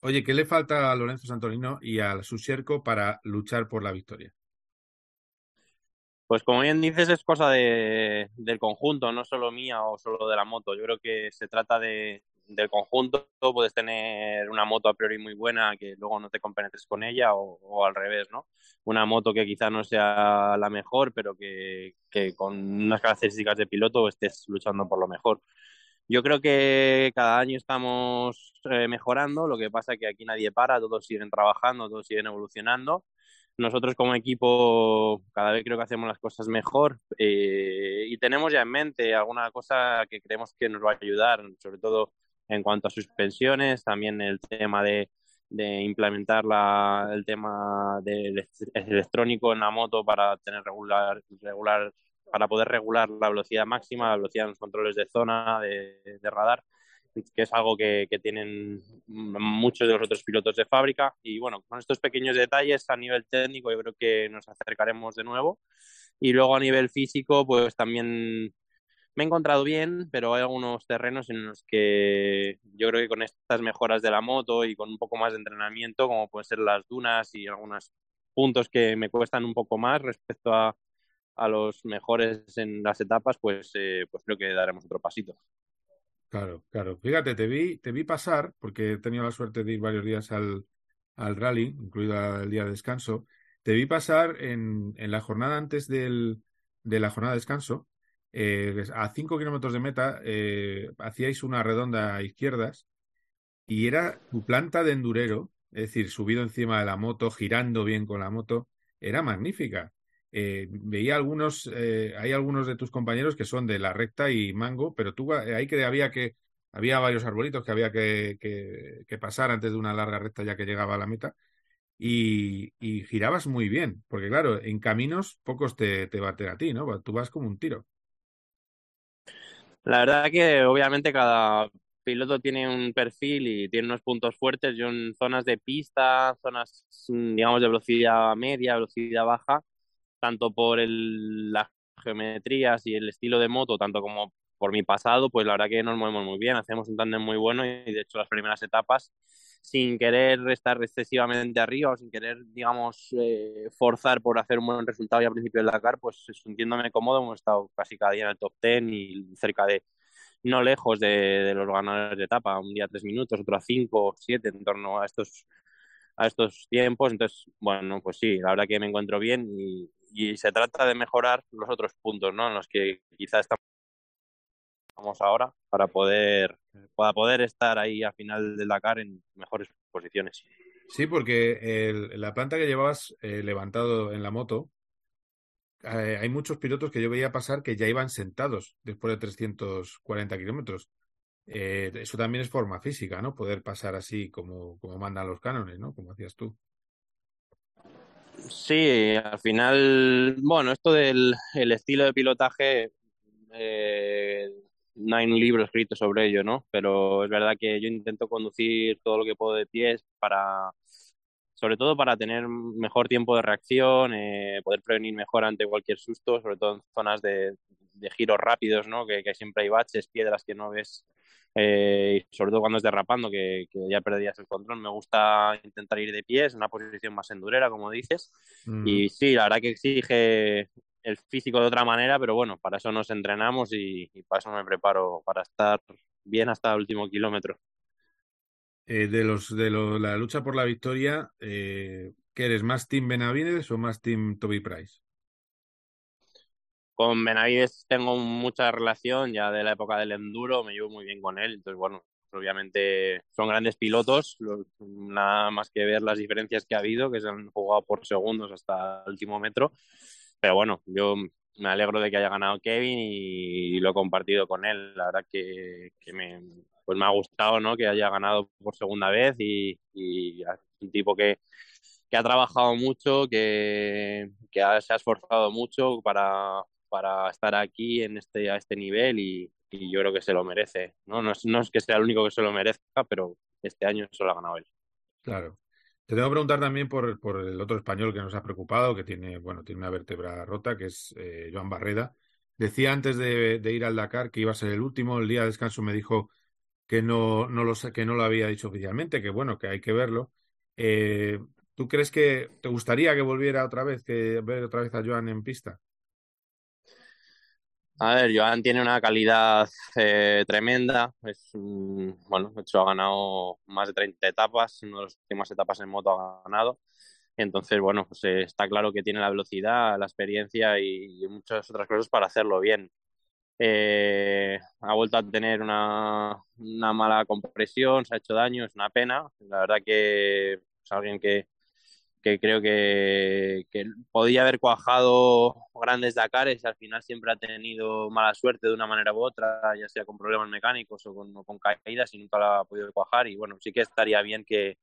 Oye, ¿qué le falta a Lorenzo Santolino y al Susierco para luchar por la victoria? Pues como bien dices, es cosa de, del conjunto, no solo mía o solo de la moto. Yo creo que se trata de, del conjunto. Puedes tener una moto a priori muy buena que luego no te compenetres con ella o, o al revés, ¿no? Una moto que quizá no sea la mejor, pero que, que con unas características de piloto estés luchando por lo mejor. Yo creo que cada año estamos eh, mejorando, lo que pasa es que aquí nadie para, todos siguen trabajando, todos siguen evolucionando nosotros como equipo cada vez creo que hacemos las cosas mejor eh, y tenemos ya en mente alguna cosa que creemos que nos va a ayudar, sobre todo en cuanto a suspensiones, también el tema de, de implementar la, el tema del electrónico en la moto para tener regular, regular para poder regular la velocidad máxima, la velocidad en los controles de zona, de, de radar que es algo que, tienen muchos de los otros pilotos de fábrica. Y bueno, con estos pequeños detalles a nivel técnico yo creo que nos acercaremos de nuevo. Y luego a nivel físico, pues también me he encontrado bien, pero hay algunos terrenos en los que yo creo que con estas mejoras de la moto y con un poco más de entrenamiento, como pueden ser las dunas y algunos puntos que me cuestan un poco más respecto a, a los mejores en las etapas, pues, eh, pues creo que daremos otro pasito. Claro, claro. Fíjate, te vi, te vi pasar, porque he tenido la suerte de ir varios días al, al rally, incluido el día de descanso. Te vi pasar en, en la jornada antes del, de la jornada de descanso, eh, a cinco kilómetros de meta, eh, hacíais una redonda a izquierdas y era tu planta de endurero, es decir, subido encima de la moto, girando bien con la moto, era magnífica. Eh, veía algunos, eh, hay algunos de tus compañeros que son de la recta y mango, pero tú eh, ahí que había que, había varios arbolitos que había que, que, pasar antes de una larga recta ya que llegaba a la meta. Y, y girabas muy bien, porque claro, en caminos pocos te, te baten a ti, ¿no? Tú vas como un tiro. La verdad que obviamente cada piloto tiene un perfil y tiene unos puntos fuertes. Yo en zonas de pista, zonas, mm, digamos, de velocidad media, velocidad baja, tanto por el, las geometrías y el estilo de moto, tanto como por mi pasado, pues la verdad que nos movemos muy bien, hacemos un tándem muy bueno y de hecho las primeras etapas, sin querer estar excesivamente arriba o sin querer, digamos, eh, forzar por hacer un buen resultado ya al principio del Dakar, pues sintiéndome cómodo, hemos estado casi cada día en el top 10 y cerca de, no lejos de, los ganadores de etapa, un día tres minutos, otro a cinco, siete, en torno a estos a estos tiempos. Entonces, bueno, pues sí, la verdad que me encuentro bien y, y se trata de mejorar los otros puntos, ¿no? En los que quizás estamos ahora para poder, para poder estar ahí a final del Dakar en mejores posiciones. Sí, porque el, la planta que llevabas eh, levantado en la moto, eh, hay muchos pilotos que yo veía pasar que ya iban sentados después de 340 kilómetros. Eh, eso también es forma física, ¿no? Poder pasar así como, como mandan los cánones, ¿no? Como hacías tú. Sí, al final, bueno, esto del el estilo de pilotaje, eh, no hay un libro escrito sobre ello, ¿no? Pero es verdad que yo intento conducir todo lo que puedo de pies para, sobre todo para tener mejor tiempo de reacción, eh, poder prevenir mejor ante cualquier susto, sobre todo en zonas de, de giros rápidos, ¿no? Que, que, siempre hay baches, piedras que no ves, eh, y sobre todo cuando es derrapando, que, que, ya perdías el control. Me gusta intentar ir de pies, en una posición más endurera, como dices. Mm. Y sí, la verdad que exige el físico de otra manera, pero bueno, para eso nos entrenamos y, y para eso me preparo, para estar bien hasta el último kilómetro. Eh, de los de lo, la lucha por la victoria, eh, ¿qué eres? ¿Más Team Benavides o más Team Toby Price? Con Benavides tengo mucha relación ya de la época del enduro, me llevo muy bien con él, entonces bueno, obviamente son grandes pilotos, nada más que ver las diferencias que ha habido, que se han jugado por segundos hasta el último metro, pero bueno, yo me alegro de que haya ganado Kevin y, lo he compartido con él, la verdad que, me, pues me ha gustado ¿no? que haya ganado por segunda vez y, y un tipo que, que, ha trabajado mucho, que, se ha esforzado mucho para, para estar aquí en este, a este nivel y, yo creo que se lo merece. ¿no? No, es, no es que sea el único que se lo merezca, pero este año solo ha ganado él. Claro. Te tengo que preguntar también por, por el otro español que nos ha preocupado, que tiene, bueno, tiene una vértebra rota, que es eh, Joan Barreda. Decía antes de, ir al Dakar que iba a ser el último. El día de descanso me dijo que no, no lo que no lo había dicho oficialmente, que bueno, que hay que verlo. Eh, ¿Tú crees que te gustaría que volviera otra vez, que ver otra vez a Joan en pista? A ver, Joan tiene una calidad eh, tremenda. Es, bueno, de hecho ha ganado más de 30 etapas, una de las últimas etapas en moto ha ganado. Entonces, bueno, pues eh, está claro que tiene la velocidad, la experiencia y, muchas otras cosas para hacerlo bien. Eh, ha vuelto a tener una, mala compresión, se ha hecho daño, es una pena. La verdad que es alguien que, creo que, que, podía haber cuajado grandes Dakares al final siempre ha tenido mala suerte de una manera u otra, ya sea con problemas mecánicos o con, o con caídas y nunca la ha podido cuajar. Y bueno, sí que estaría bien que,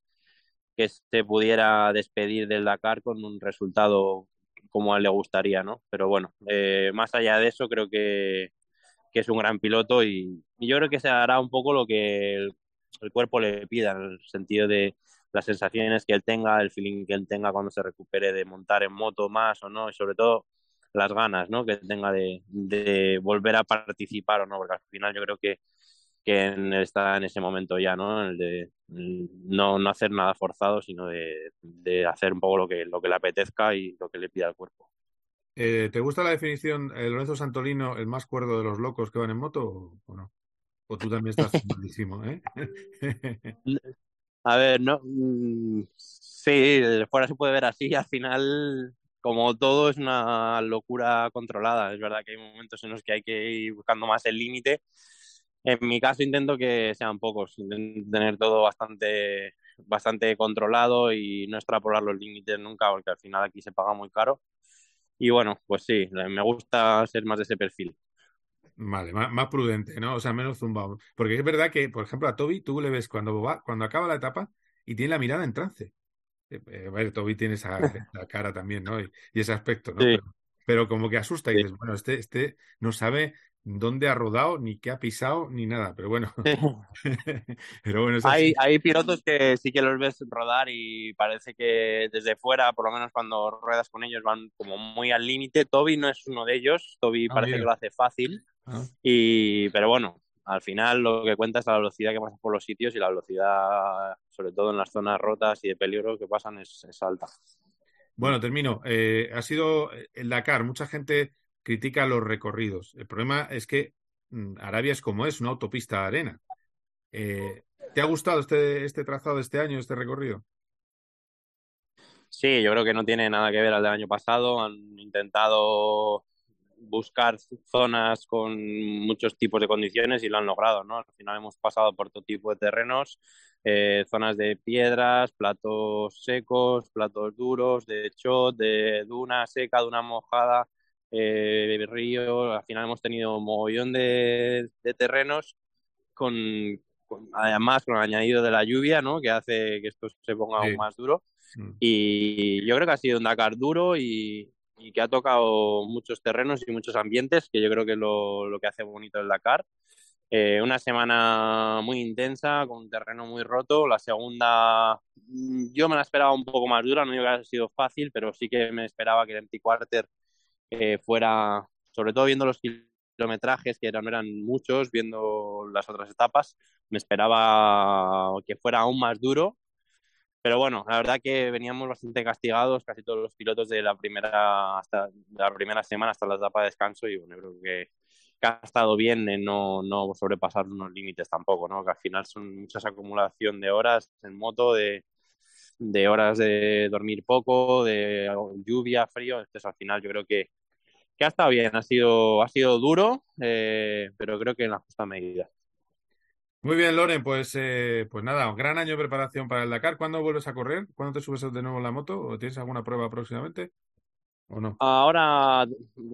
se pudiera despedir del Dakar con un resultado como a él le gustaría, ¿no? Pero bueno, eh, más allá de eso, creo que, es un gran piloto y, yo creo que se hará un poco lo que el, cuerpo le pida, en el sentido de las sensaciones que él tenga, el feeling que él tenga cuando se recupere de montar en moto más o no, y sobre todo las ganas ¿no? que tenga de, de volver a participar o no, porque al final yo creo que, que él está en ese momento ya, ¿no? El de no, no hacer nada forzado, sino de, de hacer un poco lo que, lo que le apetezca y lo que le pida al cuerpo. Eh, ¿Te gusta la definición, eh, Lorenzo Santolino, el más cuerdo de los locos que van en moto o, o no? ¿O tú también estás malísimo, eh? A ver, no. Mm, sí, fuera se puede ver así. Al final, como todo, es una locura controlada. Es verdad que hay momentos en los que hay que ir buscando más el límite. En mi caso, intento que sean pocos. Intento tener todo bastante, bastante controlado y no extrapolar los límites nunca, porque al final aquí se paga muy caro. Y bueno, pues sí, me gusta ser más de ese perfil. Vale, más, más, prudente, ¿no? O sea, menos zumbado. Porque es verdad que, por ejemplo, a Toby tú le ves cuando va, cuando acaba la etapa y tiene la mirada en trance. Eh, a ver, Toby tiene esa cara también, ¿no? Y, y ese aspecto, ¿no? Sí. Pero, pero, como que asusta y dices, bueno, este, este no sabe dónde ha rodado, ni qué ha pisado, ni nada. Pero bueno. pero bueno hay, hay pilotos que sí que los ves rodar y parece que desde fuera, por lo menos cuando ruedas con ellos, van como muy al límite. Toby no es uno de ellos. Toby Ah, parece mira. que lo hace fácil. Ah. Y, pero bueno, al final lo que cuenta es la velocidad que pasa por los sitios y la velocidad, sobre todo en las zonas rotas y de peligro que pasan, es, es alta. Bueno, termino. Eh, ha sido el Dakar. Mucha gente critica los recorridos. El problema es que mm, Arabia es como es, una autopista de arena. Eh, ¿Te ha gustado este, este trazado de este año, este recorrido? Sí, yo creo que no tiene nada que ver al del año pasado. Han intentado buscar zonas con muchos tipos de condiciones y lo han logrado, ¿no? Al final hemos pasado por todo tipo de terrenos, eh, zonas de piedras, platos secos, platos duros, de shot, de duna seca, duna mojada, eh, río. Al final hemos tenido un mogollón de, de terrenos con, con- además con el añadido de la lluvia, ¿no? Que hace que esto se ponga Sí. aún más duro. Mm. Y yo creo que ha sido un Dakar duro y, y que ha tocado muchos terrenos y muchos ambientes, que yo creo que es lo, lo que hace bonito el Dakar. Eh, una semana muy intensa, con un terreno muy roto. La segunda, mm, yo me la esperaba un poco más dura, no digo que haya sido fácil, pero sí que me esperaba que el empty eh, fuera, sobre todo viendo los kilometrajes, que no eran muchos, viendo las otras etapas, me esperaba que fuera aún más duro. Pero bueno, la verdad que veníamos bastante castigados casi todos los pilotos de la primera hasta la primera semana hasta la etapa de descanso y bueno, creo que, que ha estado bien en no, no sobrepasar unos límites tampoco, ¿no? Que al final son muchas acumulación de horas en moto, de, de horas de dormir poco, de lluvia, frío, entonces al final yo creo que, que ha estado bien, ha sido, ha sido duro, eh, pero creo que en la justa medida. Muy bien, Loren, pues, eh, pues nada, gran año de preparación para el Dakar. ¿Cuándo vuelves a correr? ¿Cuándo te subes de nuevo en la moto? ¿O tienes alguna prueba próximamente? ¿O no? Ahora,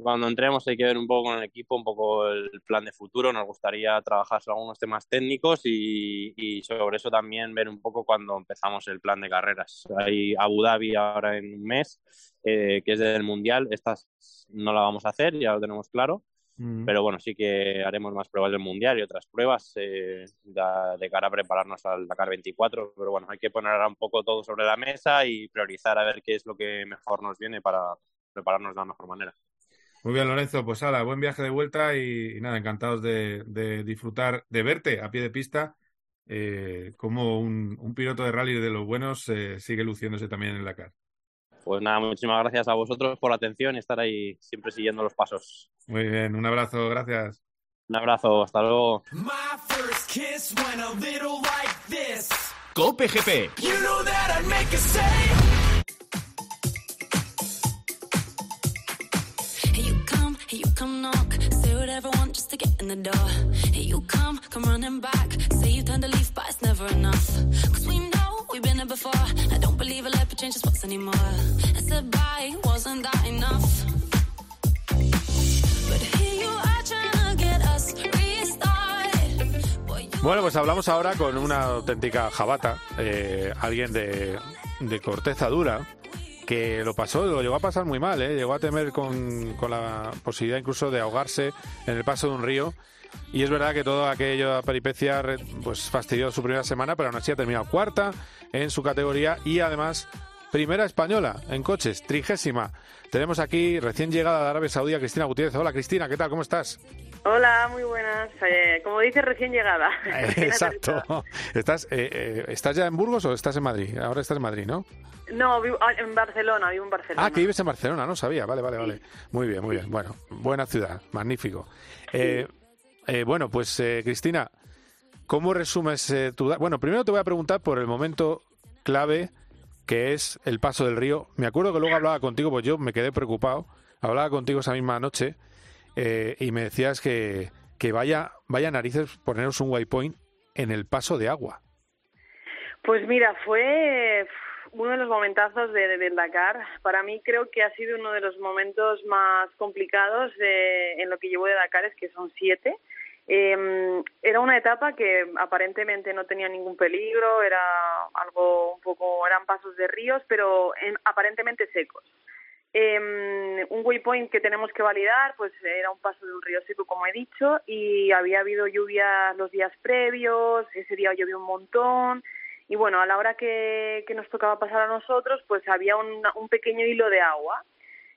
cuando entremos, hay que ver un poco con el equipo, un poco el plan de futuro. Nos gustaría trabajar sobre algunos temas técnicos y, sobre eso también ver un poco cuando empezamos el plan de carreras. Hay Abu Dhabi ahora en un mes, eh, que es del Mundial. Esta no la vamos a hacer, ya lo tenemos claro. Mm. Pero bueno, sí que haremos más pruebas del Mundial y otras pruebas eh, de, de cara a prepararnos al Dakar 24. Pero bueno, hay que poner ahora un poco todo sobre la mesa y priorizar a ver qué es lo que mejor nos viene para prepararnos de la mejor manera. Muy bien, Lorenzo, pues ala, buen viaje de vuelta y, y nada, encantados de, de disfrutar, de verte a pie de pista, eh, como un, un piloto de rally de los buenos eh, sigue luciéndose también en el Dakar. Pues nada, muchísimas gracias a vosotros por la atención y estar ahí siempre siguiendo los pasos. Muy bien, un abrazo, gracias. Un abrazo, hasta luego. My first kiss went a little like this. Cope GP. You know that I'd make a say. Hey, you come, hey, you come knock. Say whatever I want just to get in the door. Hey, you come, come running back. Say you turned a leaf, but it's never enough. Cause we know we've been here before. I don't believe a life would change spots anymore. I said bye, wasn't that enough? But here you are trying to get us restarted. Boy, you Bueno, pues hablamos ahora con una auténtica jabata, eh, alguien de, de corteza dura, que lo pasó, lo llegó a pasar muy mal, ¿eh? llegó a temer con, con la posibilidad incluso de ahogarse en el paso de un río. Y es verdad que toda aquella peripecia pues fastidió su primera semana, pero aún así ha terminado cuarta en su categoría y además primera española en coches, trigésima. Tenemos aquí recién llegada de Arabia Saudí a Cristina Gutiérrez. Hola Cristina, ¿qué tal? ¿Cómo estás? Hola, muy buenas. Eh, como dice, recién llegada. Recién Exacto. ¿Estás, eh, eh, ¿Estás ya en Burgos o estás en Madrid? Ahora estás en Madrid, ¿no? No, vivo ah, en Barcelona, vivo en Barcelona. Ah, que vives en Barcelona, no sabía. Vale, vale, vale. Muy bien, muy bien. Bueno, buena ciudad, magnífico. Eh, eh, bueno, pues eh, Cristina, ¿cómo resumes eh, tu... Bueno, primero te voy a preguntar por el momento clave que es el paso del río. Me acuerdo que luego hablaba contigo, pues yo me quedé preocupado. Hablaba contigo esa misma noche eh, y me decías que, que vaya, vaya narices poneros un waypoint en el paso de agua. Pues mira, fue uno de los momentazos de, de- del Dakar. Para mí creo que ha sido uno de los momentos más complicados de- en lo que llevo de Dakar, es que son siete. Eh, era una etapa que aparentemente no tenía ningún peligro, era algo un poco, eran pasos de ríos, pero en- aparentemente secos. Eh, un waypoint que tenemos que validar, pues era un paso de un río seco, como he dicho, y había habido lluvia los días previos, ese día llovió un montón, y bueno, a la hora que, que nos tocaba pasar a nosotros, pues había un, pequeño hilo de agua.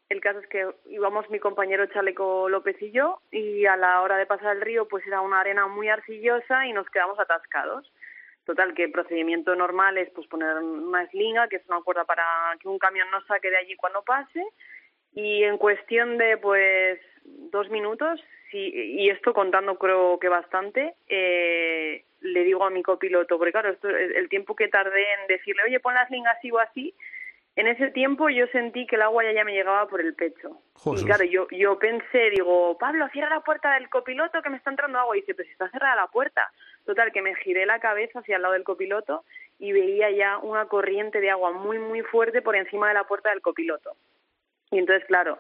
El caso es que íbamos mi compañero Chaleco López y yo, y a la hora de pasar el río, pues era una arena muy arcillosa y nos quedamos atascados. Total, que el procedimiento normal es pues poner una eslinga, que es una cuerda para que un camión no saque de allí cuando pase, y en cuestión de pues dos minutos, sí, y esto contando creo que bastante, eh, le digo a mi copiloto, porque claro, esto, el tiempo que tardé en decirle, oye, pon la eslinga así o así, en ese tiempo yo sentí que el agua ya, ya me llegaba por el pecho. Y claro, yo, yo pensé, digo, Pablo, cierra la puerta del copiloto que me está entrando agua. Y dice, pues está cerrada la puerta. Total, que me giré la cabeza hacia el lado del copiloto y veía ya una corriente de agua muy, muy fuerte por encima de la puerta del copiloto. Y entonces, claro,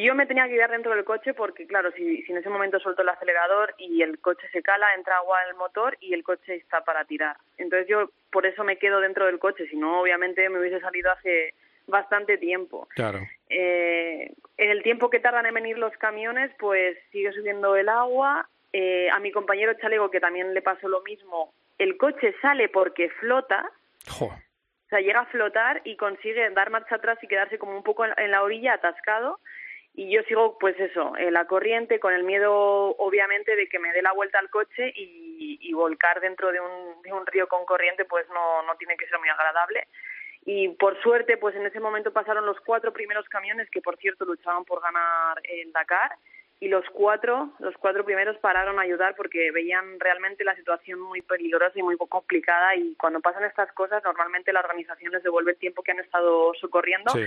yo me tenía que quedar dentro del coche porque, claro, si, si en ese momento suelto el acelerador y el coche se cala, entra agua al motor y el coche está para tirar. Entonces yo por eso me quedo dentro del coche, si no, obviamente me hubiese salido hace bastante tiempo. Claro. Eh, en el tiempo que tardan en venir los camiones, pues sigue subiendo el agua. Eh, a mi compañero Chalego, que también le pasó lo mismo, el coche sale porque flota. Jo. O sea, llega a flotar y consigue dar marcha atrás y quedarse como un poco en la orilla atascado. Y yo sigo, pues eso, en la corriente, con el miedo, obviamente, de que me dé la vuelta al coche y, y volcar dentro de un, de un río con corriente, pues no, no tiene que ser muy agradable y por suerte pues en ese momento pasaron los cuatro primeros camiones que por cierto luchaban por ganar el Dakar y los cuatro los cuatro primeros pararon a ayudar porque veían realmente la situación muy peligrosa y muy complicada y cuando pasan estas cosas normalmente la organización les devuelve el tiempo que han estado socorriendo Sí.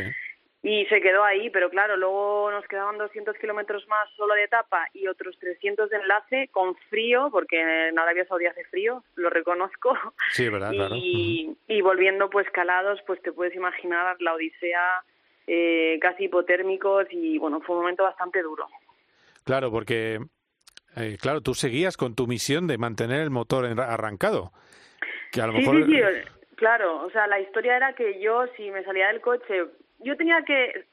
Y se quedó ahí, pero claro, luego nos quedaban 200 kilómetros más solo de etapa y otros 300 de enlace con frío, porque en Arabia Saudí hace frío, lo reconozco, Sí, verdad, claro. y, y volviendo pues calados, pues te puedes imaginar la odisea eh, casi hipotérmicos y bueno, fue un momento bastante duro. Claro, porque, eh, claro, tú seguías con tu misión de mantener el motor arrancado. Que a lo Sí, mejor. sí, sí, eh, claro, o sea, la historia era que yo si me salía del coche, yo tenía que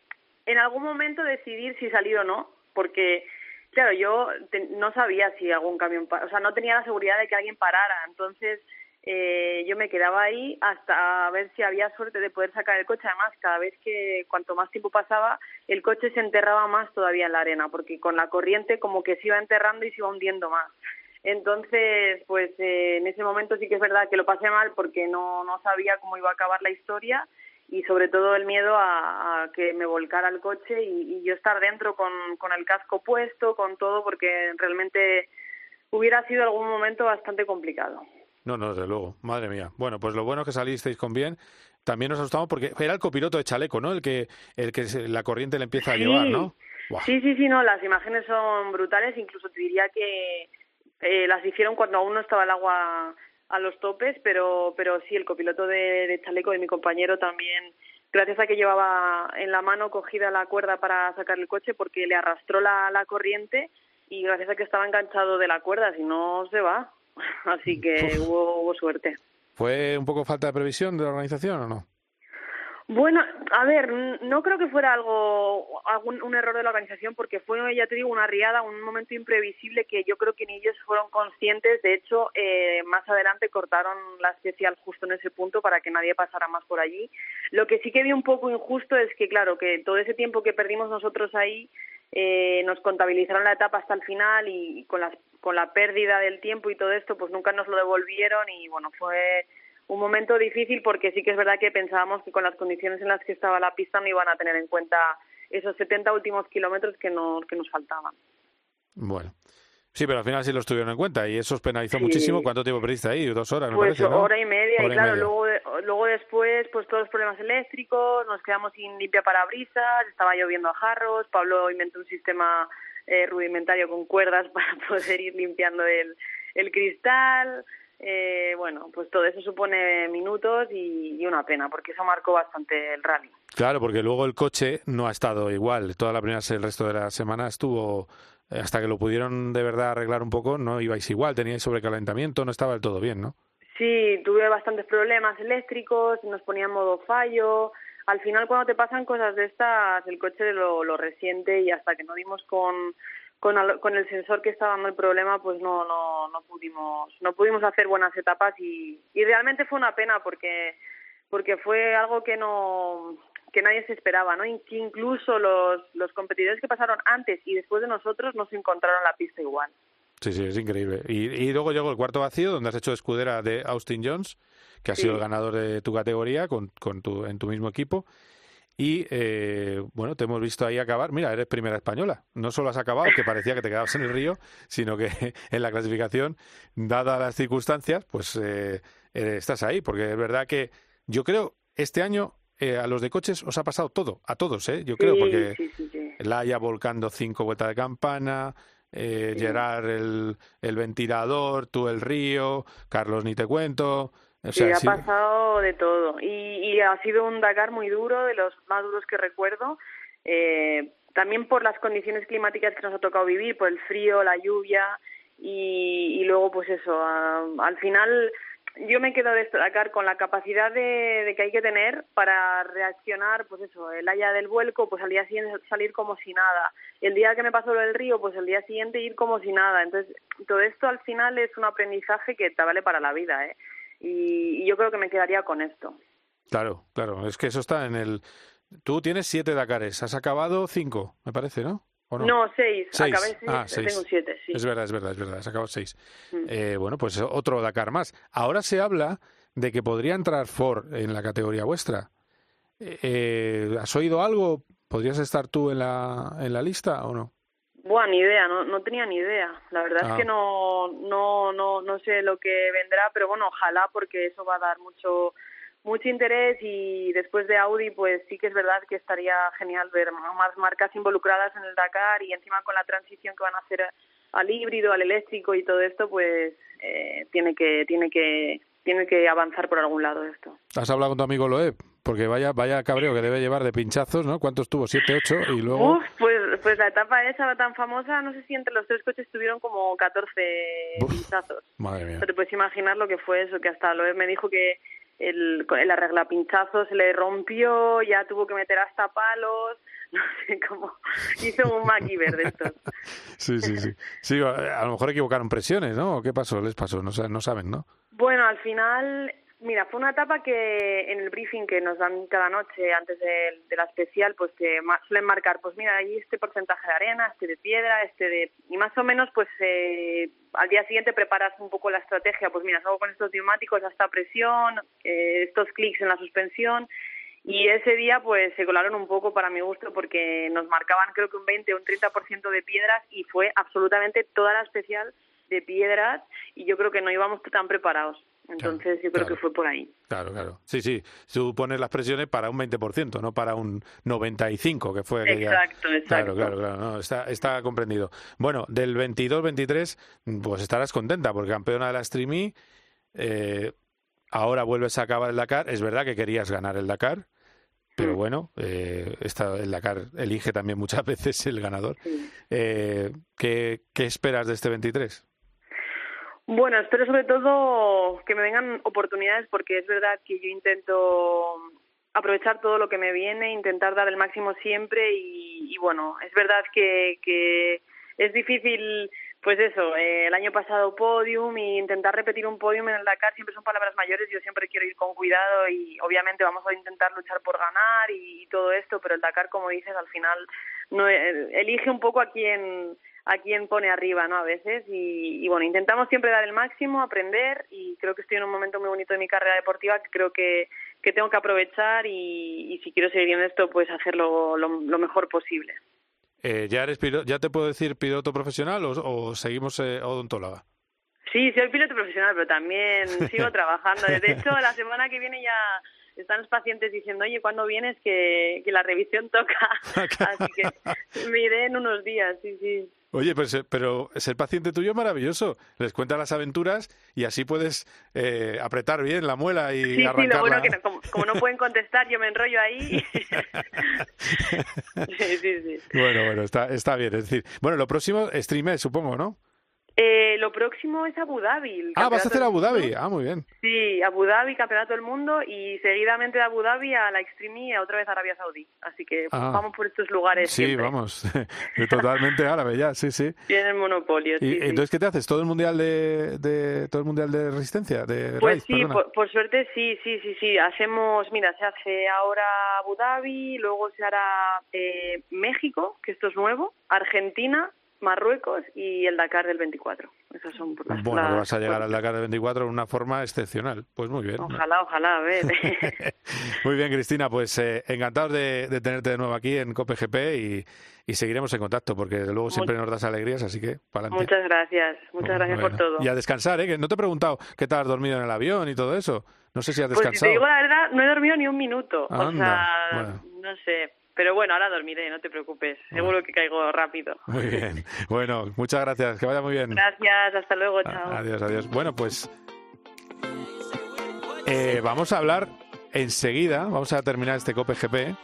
en algún momento decidir si salir o no, porque claro, yo te- no sabía si algún camión, o sea, no tenía la seguridad de que alguien parara, entonces eh, yo me quedaba ahí hasta ver si había suerte de poder sacar el coche. Además, cada vez que cuanto más tiempo pasaba, el coche se enterraba más todavía en la arena, porque con la corriente como que se iba enterrando y se iba hundiendo más. Entonces, pues eh, en ese momento sí que es verdad que lo pasé mal porque no, no sabía cómo iba a acabar la historia y sobre todo el miedo a, a que me volcara el coche y, y yo estar dentro con, con el casco puesto, con todo, porque realmente hubiera sido algún momento bastante complicado. No, no, desde luego. Madre mía. Bueno, pues lo bueno es que salisteis con bien. También nos asustamos porque era el copiloto de chaleco, ¿no? El que, el que la corriente le empieza a llevar, ¿no? Sí, sí, sí, no, las imágenes son brutales, incluso te diría que eh, las hicieron cuando aún no estaba el agua a los topes, pero, pero sí, el copiloto de, de chaleco de mi compañero también, gracias a que llevaba en la mano cogida la cuerda para sacar el coche, porque le arrastró la, la corriente y gracias a que estaba enganchado de la cuerda, si no se va. Así que hubo, hubo suerte. ¿Fue un poco falta de previsión de la organización o no? Bueno, a ver, no creo que fuera algo, algún un error de la organización, porque fue, ya te digo, una riada, un momento imprevisible que yo creo que ni ellos fueron conscientes. De hecho, eh, más adelante cortaron la especial justo en ese punto para que nadie pasara más por allí. Lo que sí que vi un poco injusto es que, claro, que todo ese tiempo que perdimos nosotros ahí eh, nos contabilizaron la etapa hasta el final y, y con, las, con la pérdida del tiempo y todo esto, pues nunca nos lo devolvieron y bueno, fue un momento difícil porque sí que es verdad que pensábamos que con las condiciones en las que estaba la pista no iban a tener en cuenta esos 70 últimos kilómetros que nos, que nos faltaban. Bueno. Sí, pero al final sí los tuvieron en cuenta y eso os penalizó Sí. muchísimo. ¿Cuánto tiempo perdiste ahí? Dos horas, me Pues parece, ¿no? hora y media Hora y y claro, media. luego luego después pues todos los problemas eléctricos, nos quedamos sin limpia parabrisas, estaba lloviendo a jarros, Pablo inventó un sistema eh, rudimentario con cuerdas para poder ir limpiando el, el cristal, eh, bueno, pues todo eso supone minutos y, y una pena porque eso marcó bastante el rally. Claro, porque luego el coche no ha estado igual. Toda la primera, el resto de la semana estuvo, eh, hasta que lo pudieron de verdad arreglar un poco, no ibais igual, teníais sobrecalentamiento, no estaba del todo bien, ¿no? Sí, tuve bastantes problemas eléctricos, nos ponía en modo fallo, al final cuando te pasan cosas de estas, el coche lo, lo resiente y hasta que no dimos con, con, al- con el sensor que estaba dando el problema, pues no, no, no pudimos, no pudimos hacer buenas etapas y, y realmente fue una pena porque, porque fue algo que no, que nadie se esperaba, ¿no? Que incluso los, los competidores que pasaron antes y después de nosotros no se encontraron la pista igual. Sí, sí, es increíble. Y, y luego llegó el cuarto vacío, donde has hecho escudera de Austin Jones, que ha Sí. sido el ganador de tu categoría con, con tu, en tu mismo equipo. Y eh, bueno, te hemos visto ahí acabar. Mira, eres primera española. No solo has acabado, que parecía que te quedabas en el río, sino que en la clasificación, dadas las circunstancias, pues eh, eh, estás ahí. Porque es verdad que yo creo este año eh, a los de coches os ha pasado todo, a todos, ¿eh? Yo creo, Sí, porque sí, sí, sí. Laia volcando cinco vueltas de campana, eh, Gerard el, el ventilador, tú el río, Carlos ni te cuento. O Sí, ha sí- pasado de todo. Y, y ha sido un Dakar muy duro, de los más duros que recuerdo. Eh, también por las condiciones climáticas que nos ha tocado vivir, por el frío, la lluvia. Y, y luego, pues eso, a- al final yo me quedo de Dakar con la capacidad de, de que hay que tener para reaccionar, pues eso, el haya del vuelco, pues al día siguiente salir como si nada. El día que me pasó lo del río, pues el día siguiente ir como si nada. Entonces, todo esto al final es un aprendizaje que te vale para la vida, ¿eh? Y, y yo creo que me quedaría con esto. Claro, claro, es que eso está en el... Tú tienes siete Dakares, has acabado cinco, me parece, ¿no? ¿O no? No, seis. Seis. Acabé seis, Ah, seis. tengo siete, sí. Es verdad, es verdad, es verdad, has acabado seis. Mm. Eh, bueno, pues otro Dakar más. Ahora se habla de que podría entrar Ford en la categoría vuestra. Eh, eh, ¿Has oído algo? ¿Podrías estar tú en la, en la lista o no? Buah, ni idea, no, no tenía ni idea. La verdad Ah. es que no, no, no, no sé lo que vendrá, pero bueno, ojalá porque eso va a dar mucho, mucho interés y después de Audi, pues sí que es verdad que estaría genial ver más marcas involucradas en el Dakar y encima con la transición que van a hacer al híbrido, al eléctrico y todo esto, pues eh, tiene que, tiene que, tiene que avanzar por algún lado esto. ¿Has hablado con tu amigo Loeb? Porque vaya, vaya cabreo que debe llevar de pinchazos, ¿no? ¿Cuántos tuvo? ¿Siete, ocho? Y luego... Uf, pues, pues la etapa esa tan famosa, no sé si entre los tres coches tuvieron como 14 pinchazos. Madre mía. Te puedes imaginar lo que fue eso, que hasta Loeb me dijo que el, el arregla pinchazos se le rompió, ya tuvo que meter hasta palos, no sé cómo, hizo un MacGyver de estos. Sí, sí, sí. Sí, a lo mejor equivocaron presiones, ¿no? ¿O ¿Qué pasó? ¿Les pasó? No, no saben, ¿no? Bueno, al final, mira, fue una etapa que en el briefing que nos dan cada noche antes de, de la especial, pues te suelen marcar, pues mira, hay este porcentaje de arena, este de piedra, este de... Y más o menos, pues eh, al día siguiente preparas un poco la estrategia, pues mira, salgo con estos neumáticos a esta presión, eh, estos clics en la suspensión, y ese día pues se colaron un poco para mi gusto porque nos marcaban creo que un 20 o un 30% de piedras y fue absolutamente toda la especial de piedras y yo creo que no íbamos tan preparados. Entonces yo creo claro. que fue por ahí. Claro, claro. Sí, sí. Tú pones las presiones para un 20%, no para un 95%, que fue aquella... Exacto, Claro, exacto. claro, claro. No, está, está comprendido. Bueno, del 22-23, pues estarás contenta, porque campeona de la Streamy, eh, ahora vuelves a acabar el Dakar. Es verdad que querías ganar el Dakar. Pero bueno, eh, esta, el Dakar elige también muchas veces el ganador. Eh, ¿qué, ¿Qué esperas de este 23? Bueno, espero sobre todo que me vengan oportunidades porque es verdad que yo intento aprovechar todo lo que me viene, intentar dar el máximo siempre y, y bueno, es verdad que, que es difícil, pues eso, eh, el año pasado podium y intentar repetir un podium en el Dakar siempre son palabras mayores, yo siempre quiero ir con cuidado y obviamente vamos a intentar luchar por ganar y, todo esto, pero el Dakar, como dices, al final no eh, elige un poco a quién a quién pone arriba, ¿no? A veces y, y bueno, intentamos siempre dar el máximo, aprender y creo que estoy en un momento muy bonito de mi carrera deportiva que creo que, que tengo que aprovechar y, y si quiero seguir en esto, pues hacerlo lo, lo mejor posible. Eh, ¿ya, eres pilo- ¿Ya te puedo decir piloto profesional o, o seguimos eh, odontóloga? Sí, soy piloto profesional, pero también sigo trabajando. De hecho, la semana que viene ya están los pacientes diciendo, oye, ¿cuándo vienes? Que, que la revisión toca. Así que me iré en unos días, sí, sí. Oye, pues, eh, pero ser paciente tuyo es maravilloso. Les cuenta las aventuras y así puedes eh, apretar bien la muela y Sí, sí, arrancarla. lo bueno que no- como, como no pueden contestar, yo me enrollo ahí. sí, sí, sí. Bueno, bueno, está, está bien. Es decir, bueno, lo próximo, streamer, supongo, ¿no? Eh, lo próximo es Abu Dhabi. Ah, vas a hacer Abu. Dhabi. Ah, muy bien. Sí, Abu Dhabi, Campeonato del Mundo y seguidamente de Abu Dhabi a la Extreme y a otra vez a Arabia Saudí. Así que Ah. vamos por estos lugares. Sí, siempre. vamos. Totalmente árabe ya, sí, sí. Tienen monopolio. Y sí, entonces, ¿qué te haces? ¿Todo el mundial de, de- todo el mundial de resistencia? De Pues sí, por suerte sí, sí, sí, sí. Hacemos, mira, se hace ahora Abu Dhabi, luego se hará eh, México, que esto es nuevo, Argentina, Marruecos y el Dakar del 24. Esas son por las, Bueno, las- vas a llegar al Dakar de 24 de una forma excepcional. Pues muy bien. Ojalá, ojalá, a ver. Muy bien, Cristina, pues eh, encantados de, de tenerte de nuevo aquí en COPGP y, y seguiremos en contacto porque desde luego siempre nos das alegrías, así que para adelante. Muchas gracias, muchas gracias por todo. Y a descansar, ¿eh? Que no te he preguntado qué tal has dormido en el avión y todo eso. No sé si has Pues si te descansado. digo la verdad, no he dormido ni un minuto. O sea, bueno. no sé. Pero bueno, ahora dormiré, no te preocupes. Seguro que caigo rápido. Muy bien. Bueno, muchas gracias. Que vaya muy bien. Gracias, hasta luego, chao. Adiós, adiós. Bueno, pues eh, vamos a hablar enseguida, vamos a terminar este COPE GP,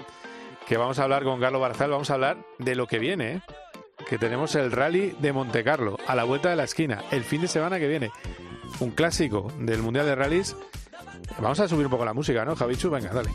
que vamos a hablar con Carlos Barzal, vamos a hablar de lo que viene, ¿eh? que tenemos el rally de Monte Carlo a la vuelta de la esquina, el fin de semana que viene. Un clásico del Mundial de Rallys. Vamos a subir un poco la música, ¿no, Javichu? Venga, dale.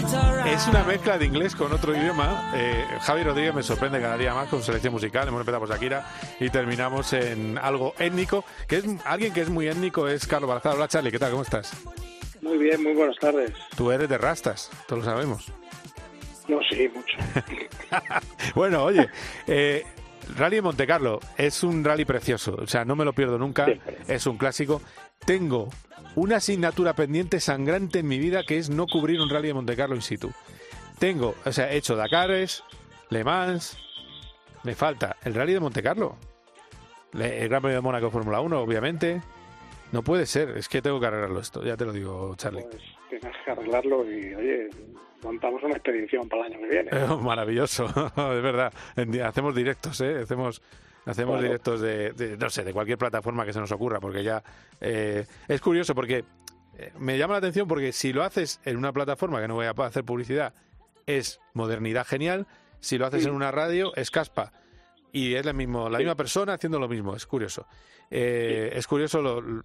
Es una mezcla de inglés con otro idioma. Eh, Javi Rodríguez me sorprende cada día más con selección musical. Hemos empezado por Shakira y terminamos en algo étnico. Que es alguien que es muy étnico es Carlos Barzal. Hola Charlie, ¿qué tal? ¿Cómo estás? Muy bien, muy buenas tardes. Tú eres de rastas, todos lo sabemos. No, sí, mucho. Bueno, oye, eh, Rally de Monte Carlo es un rally precioso, o sea, no me lo pierdo nunca, es un clásico. Tengo una asignatura pendiente sangrante en mi vida que es no cubrir un Rally de Monte Carlo in situ. Tengo, o sea, he hecho Dakares, Le Mans, me falta el Rally de Monte Carlo, el Gran Premio de Mónaco Fórmula 1, obviamente. No puede ser, es que tengo que arreglarlo esto, ya te lo digo, Charlie. Pues tienes que arreglarlo y, oye, montamos una expedición para el año que viene. Eh, maravilloso, es verdad. Hacemos directos, ¿eh? Hacemos, hacemos Claro. directos de, de, no sé, de cualquier plataforma que se nos ocurra, porque ya eh, es curioso porque eh, me llama la atención porque si lo haces en una plataforma que no voy a hacer publicidad es modernidad genial, si lo haces en una radio es caspa. Y es la mismo, la misma persona haciendo lo mismo, es curioso. Eh, Es curioso lo,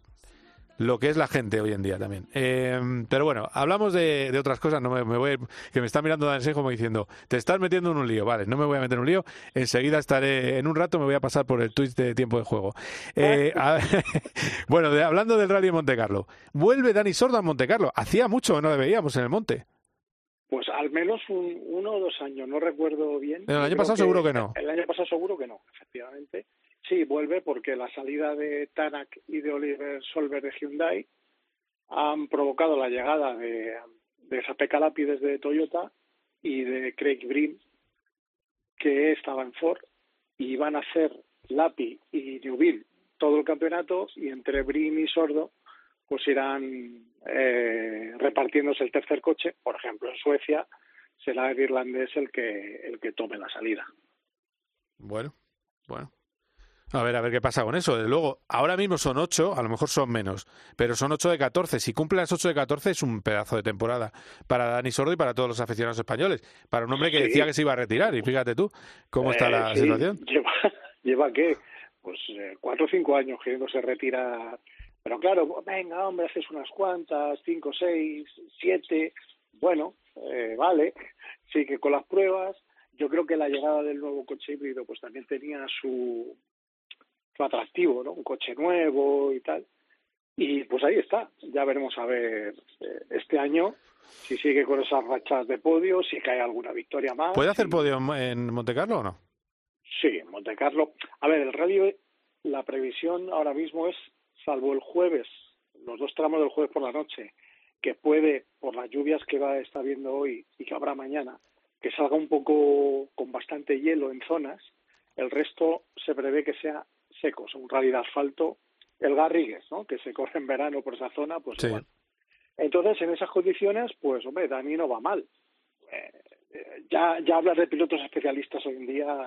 lo que es la gente hoy en día también. Eh, pero bueno, hablamos de, de otras cosas. No me, me voy, que me está mirando Dansen como diciendo, te estás metiendo en un lío. Vale, no me voy a meter en un lío. Enseguida estaré, en un rato me voy a pasar por el Twitch de tiempo de juego. Eh, a- bueno, de- hablando del Rally de Monte Carlo. Vuelve Dani Sordo a Monte Carlo. Hacía mucho que no le veíamos en el monte. Pues al menos un, uno o dos años, no recuerdo bien. El año pasado seguro que no. El año pasado seguro que no, efectivamente. Sí, vuelve porque la salida de Tanak y de Oliver Solver de Hyundai han provocado la llegada de, de Sape Calapi desde Toyota y de Craig Brim, que estaba en Ford, y van a hacer Lapi y Newville todo el campeonato, y entre Brim y Sordo pues irán eh, repartiéndose el tercer coche. Por ejemplo, en Suecia será el irlandés el que el que tome la salida. Bueno, bueno. A ver, a ver qué pasa con eso. Desde luego, ahora mismo son 8, a lo mejor son menos, pero son 8 de 14. Si cumple las 8 de 14 es un pedazo de temporada para Dani Sordo y para todos los aficionados españoles. Para un hombre que Sí. decía que se iba a retirar. Y fíjate tú cómo está Eh, la sí, situación. Lleva, lleva qué? Pues eh, cuatro o cinco años queriéndose retirar. Pero claro, venga, hombre, haces unas cuantas, cinco, seis, siete. Bueno, eh, vale. Sí que con las pruebas, yo creo que la llegada del nuevo coche híbrido pues también tenía su, su atractivo, ¿no? Un coche nuevo y tal. Y pues ahí está. Ya veremos a ver eh, este año si sigue con esas rachas de podio, si cae alguna victoria más. ¿Puede hacer podio en- en Monte Carlo o no? Sí, en Monte Carlo. A ver, el rally, la previsión ahora mismo es, salvo el jueves, los dos tramos del jueves por la noche, que puede, por las lluvias que va a estar viendo hoy y que habrá mañana, que salga un poco con bastante hielo en zonas, el resto se prevé que sea seco, o sea, un rally de asfalto, el Garrigues, ¿no? que se corre en verano por esa zona, pues Sí. igual. Entonces, en esas condiciones, pues hombre, Dani no va mal. Eh, eh, ya, ya hablar de pilotos especialistas hoy en día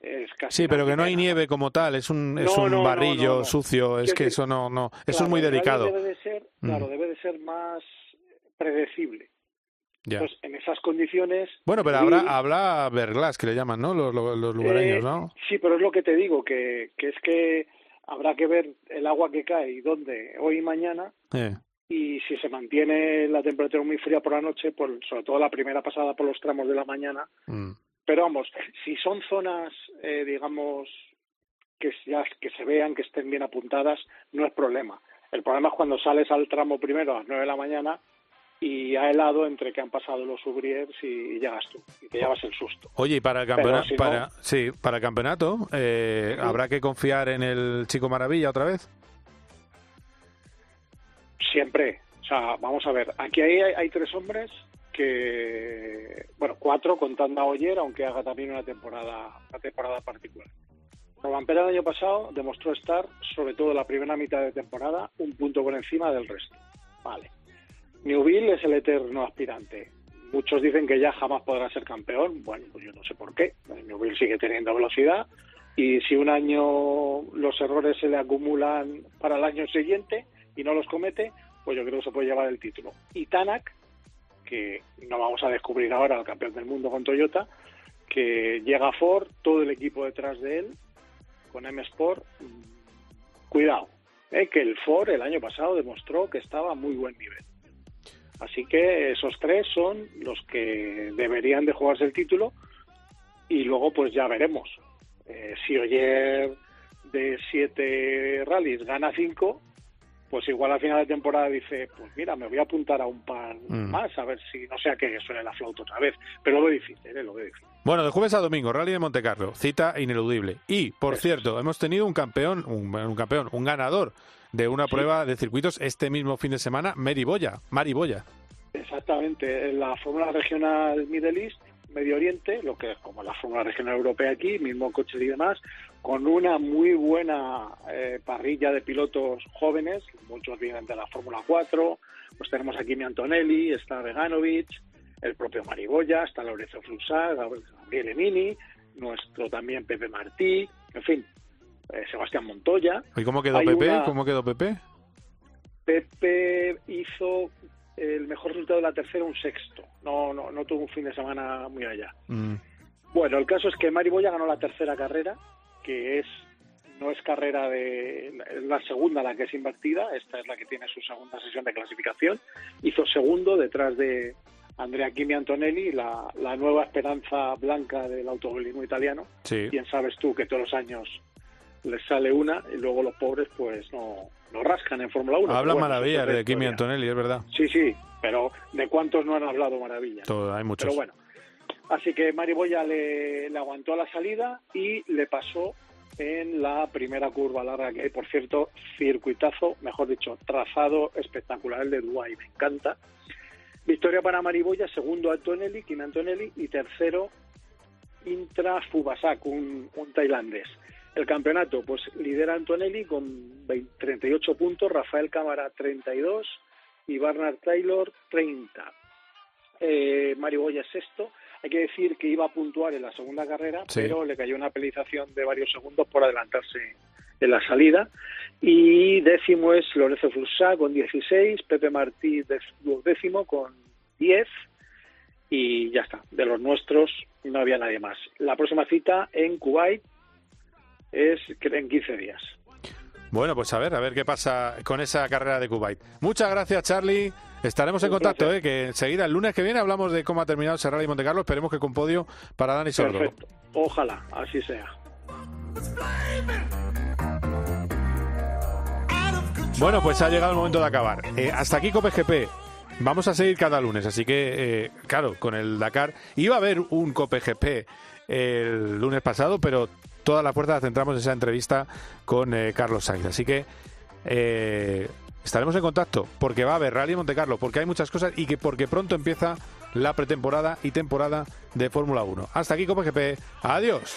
es casi Sí, pero que no hay nieve como tal, es un, es No, un no, barrillo no, sucio, es que decir, eso no, no, eso es muy delicado. Debe de ser, claro, Mm. debe de ser más predecible. Entonces, en esas condiciones. Bueno, pero habrá, habrá verglas que le llaman, ¿no? Los, los, los lugareños, Eh, ¿no? Sí, pero es lo que te digo, que, que es que habrá que ver el agua que cae y dónde hoy y mañana. Eh. Y si se mantiene la temperatura muy fría por la noche, por, sobre todo la primera pasada por los tramos de la mañana. Mm. Pero vamos, si son zonas, eh, digamos, que ya que se vean, que estén bien apuntadas, no es problema. El problema es cuando sales al tramo primero a las 9 de la mañana y ha helado entre que han pasado los Ubriers y, llegas tú, y te llevas el susto. Oye, y para el campeonato, si no- para, sí, para el campeonato, eh, ¿habrá que confiar en el Chico Maravilla otra vez? Siempre. O sea, vamos a ver, aquí hay, hay tres hombres que, bueno, cuatro contando a Oyer, aunque haga también una temporada, una temporada particular. Robampera el año pasado demostró estar, sobre todo en la primera mitad de temporada, un punto por encima del resto. Vale. Newville es el eterno aspirante. Muchos dicen que ya jamás podrá ser campeón. Bueno, pues yo no sé por qué. Newville sigue teniendo velocidad y si un año los errores se le acumulan para el año siguiente y no los comete, pues yo creo que se puede llevar el título. Y Tanak, que no vamos a descubrir ahora al campeón del mundo con Toyota, que llega Ford, todo el equipo detrás de él, con M Sport, cuidado, eh, que el Ford el año pasado demostró que estaba a muy buen nivel. Así que esos tres son los que deberían de jugarse el título y luego pues ya veremos. Eh, si Oyer de siete rallies gana cinco, pues igual al final de temporada dice, pues mira, me voy a apuntar a un par Mm. más, a ver si no sea que suene la flauta otra vez. Pero lo veo difícil, eh, lo veo difícil. Bueno, de jueves a domingo, Rally de Monte Carlo, cita ineludible. Y, por cierto, hemos tenido un campeón, un, un campeón, un ganador de una prueba de circuitos este mismo fin de semana, Mary Boya, Mari Boya. Exactamente, en la Fórmula Regional Middle East, Medio Oriente, lo que es como la Fórmula Regional Europea aquí, mismo coche y demás, con una muy buena eh, parrilla de pilotos jóvenes, muchos vienen de la Fórmula 4, pues tenemos aquí mi Antonelli, está Veganovic, el propio Mariboya, está Lorenzo Flusá, Gabriel Emini, nuestro también Pepe Martí, en fin, eh, Sebastián Montoya. ¿Y cómo quedó Hay Pepe? una- ¿Cómo quedó Pepe? Pepe hizo el mejor resultado de la tercera, un sexto. No, no, no tuvo un fin de semana muy allá. Mm. Bueno, el caso es que Mari Boya ganó la tercera carrera, que es no es carrera de es la segunda la que es invertida, esta es la que tiene su segunda sesión de clasificación. Hizo segundo detrás de Andrea Kimi Antonelli, la, la nueva esperanza blanca del automovilismo italiano. Sí. Bien sabes tú que todos los años les sale una y luego los pobres pues no, no rascan en Fórmula 1. Habla bueno, maravillas de Kimi. Antonelli, es verdad. Sí, sí, pero ¿de cuántos no han hablado maravillas? Todo, hay muchos. Pero bueno, así que Mariboya le, le aguantó a la salida y le pasó en la primera curva larga que hay, por cierto, circuitazo, mejor dicho, trazado espectacular el de Dubái, me encanta. Victoria para Mariboya, segundo Antonelli, Kim Antonelli y tercero Intra Fubasak, un, un tailandés. El campeonato, pues lidera Antonelli con 20 38 puntos, Rafael Cámara 32 y Bernard Taylor 30. Eh, Mario Boya es sexto. Hay que decir que iba a puntuar en la segunda carrera, Sí. pero le cayó una penalización de varios segundos por adelantarse en la salida. Y décimo es Lorenzo Flusá con 16, Pepe Martí décimo con 10 y ya está. De los nuestros no había nadie más. La próxima cita en Kuwait es en 15 días. Bueno, pues a ver, a ver qué pasa con esa carrera de Kuwait. Muchas gracias, Charlie. Estaremos en contacto. ¿eh? que enseguida, el lunes que viene, hablamos de cómo ha terminado ese Rally Monte Carlo. Esperemos que con podio para Dani Sordo. Perfecto. Ojalá, así sea. Bueno, pues ha llegado el momento de acabar. Eh, hasta aquí Cope GP. Vamos a seguir cada lunes, así que, eh, claro, con el Dakar. Iba a haber un Cope GP el lunes pasado, pero toda la fuerza centramos en esa entrevista con eh, Carlos Sainz. Así que eh, estaremos en contacto porque va a haber Rally Monte Carlo, porque hay muchas cosas y que porque pronto empieza la pretemporada y temporada de Fórmula 1. Hasta aquí, Copa GP. Adiós.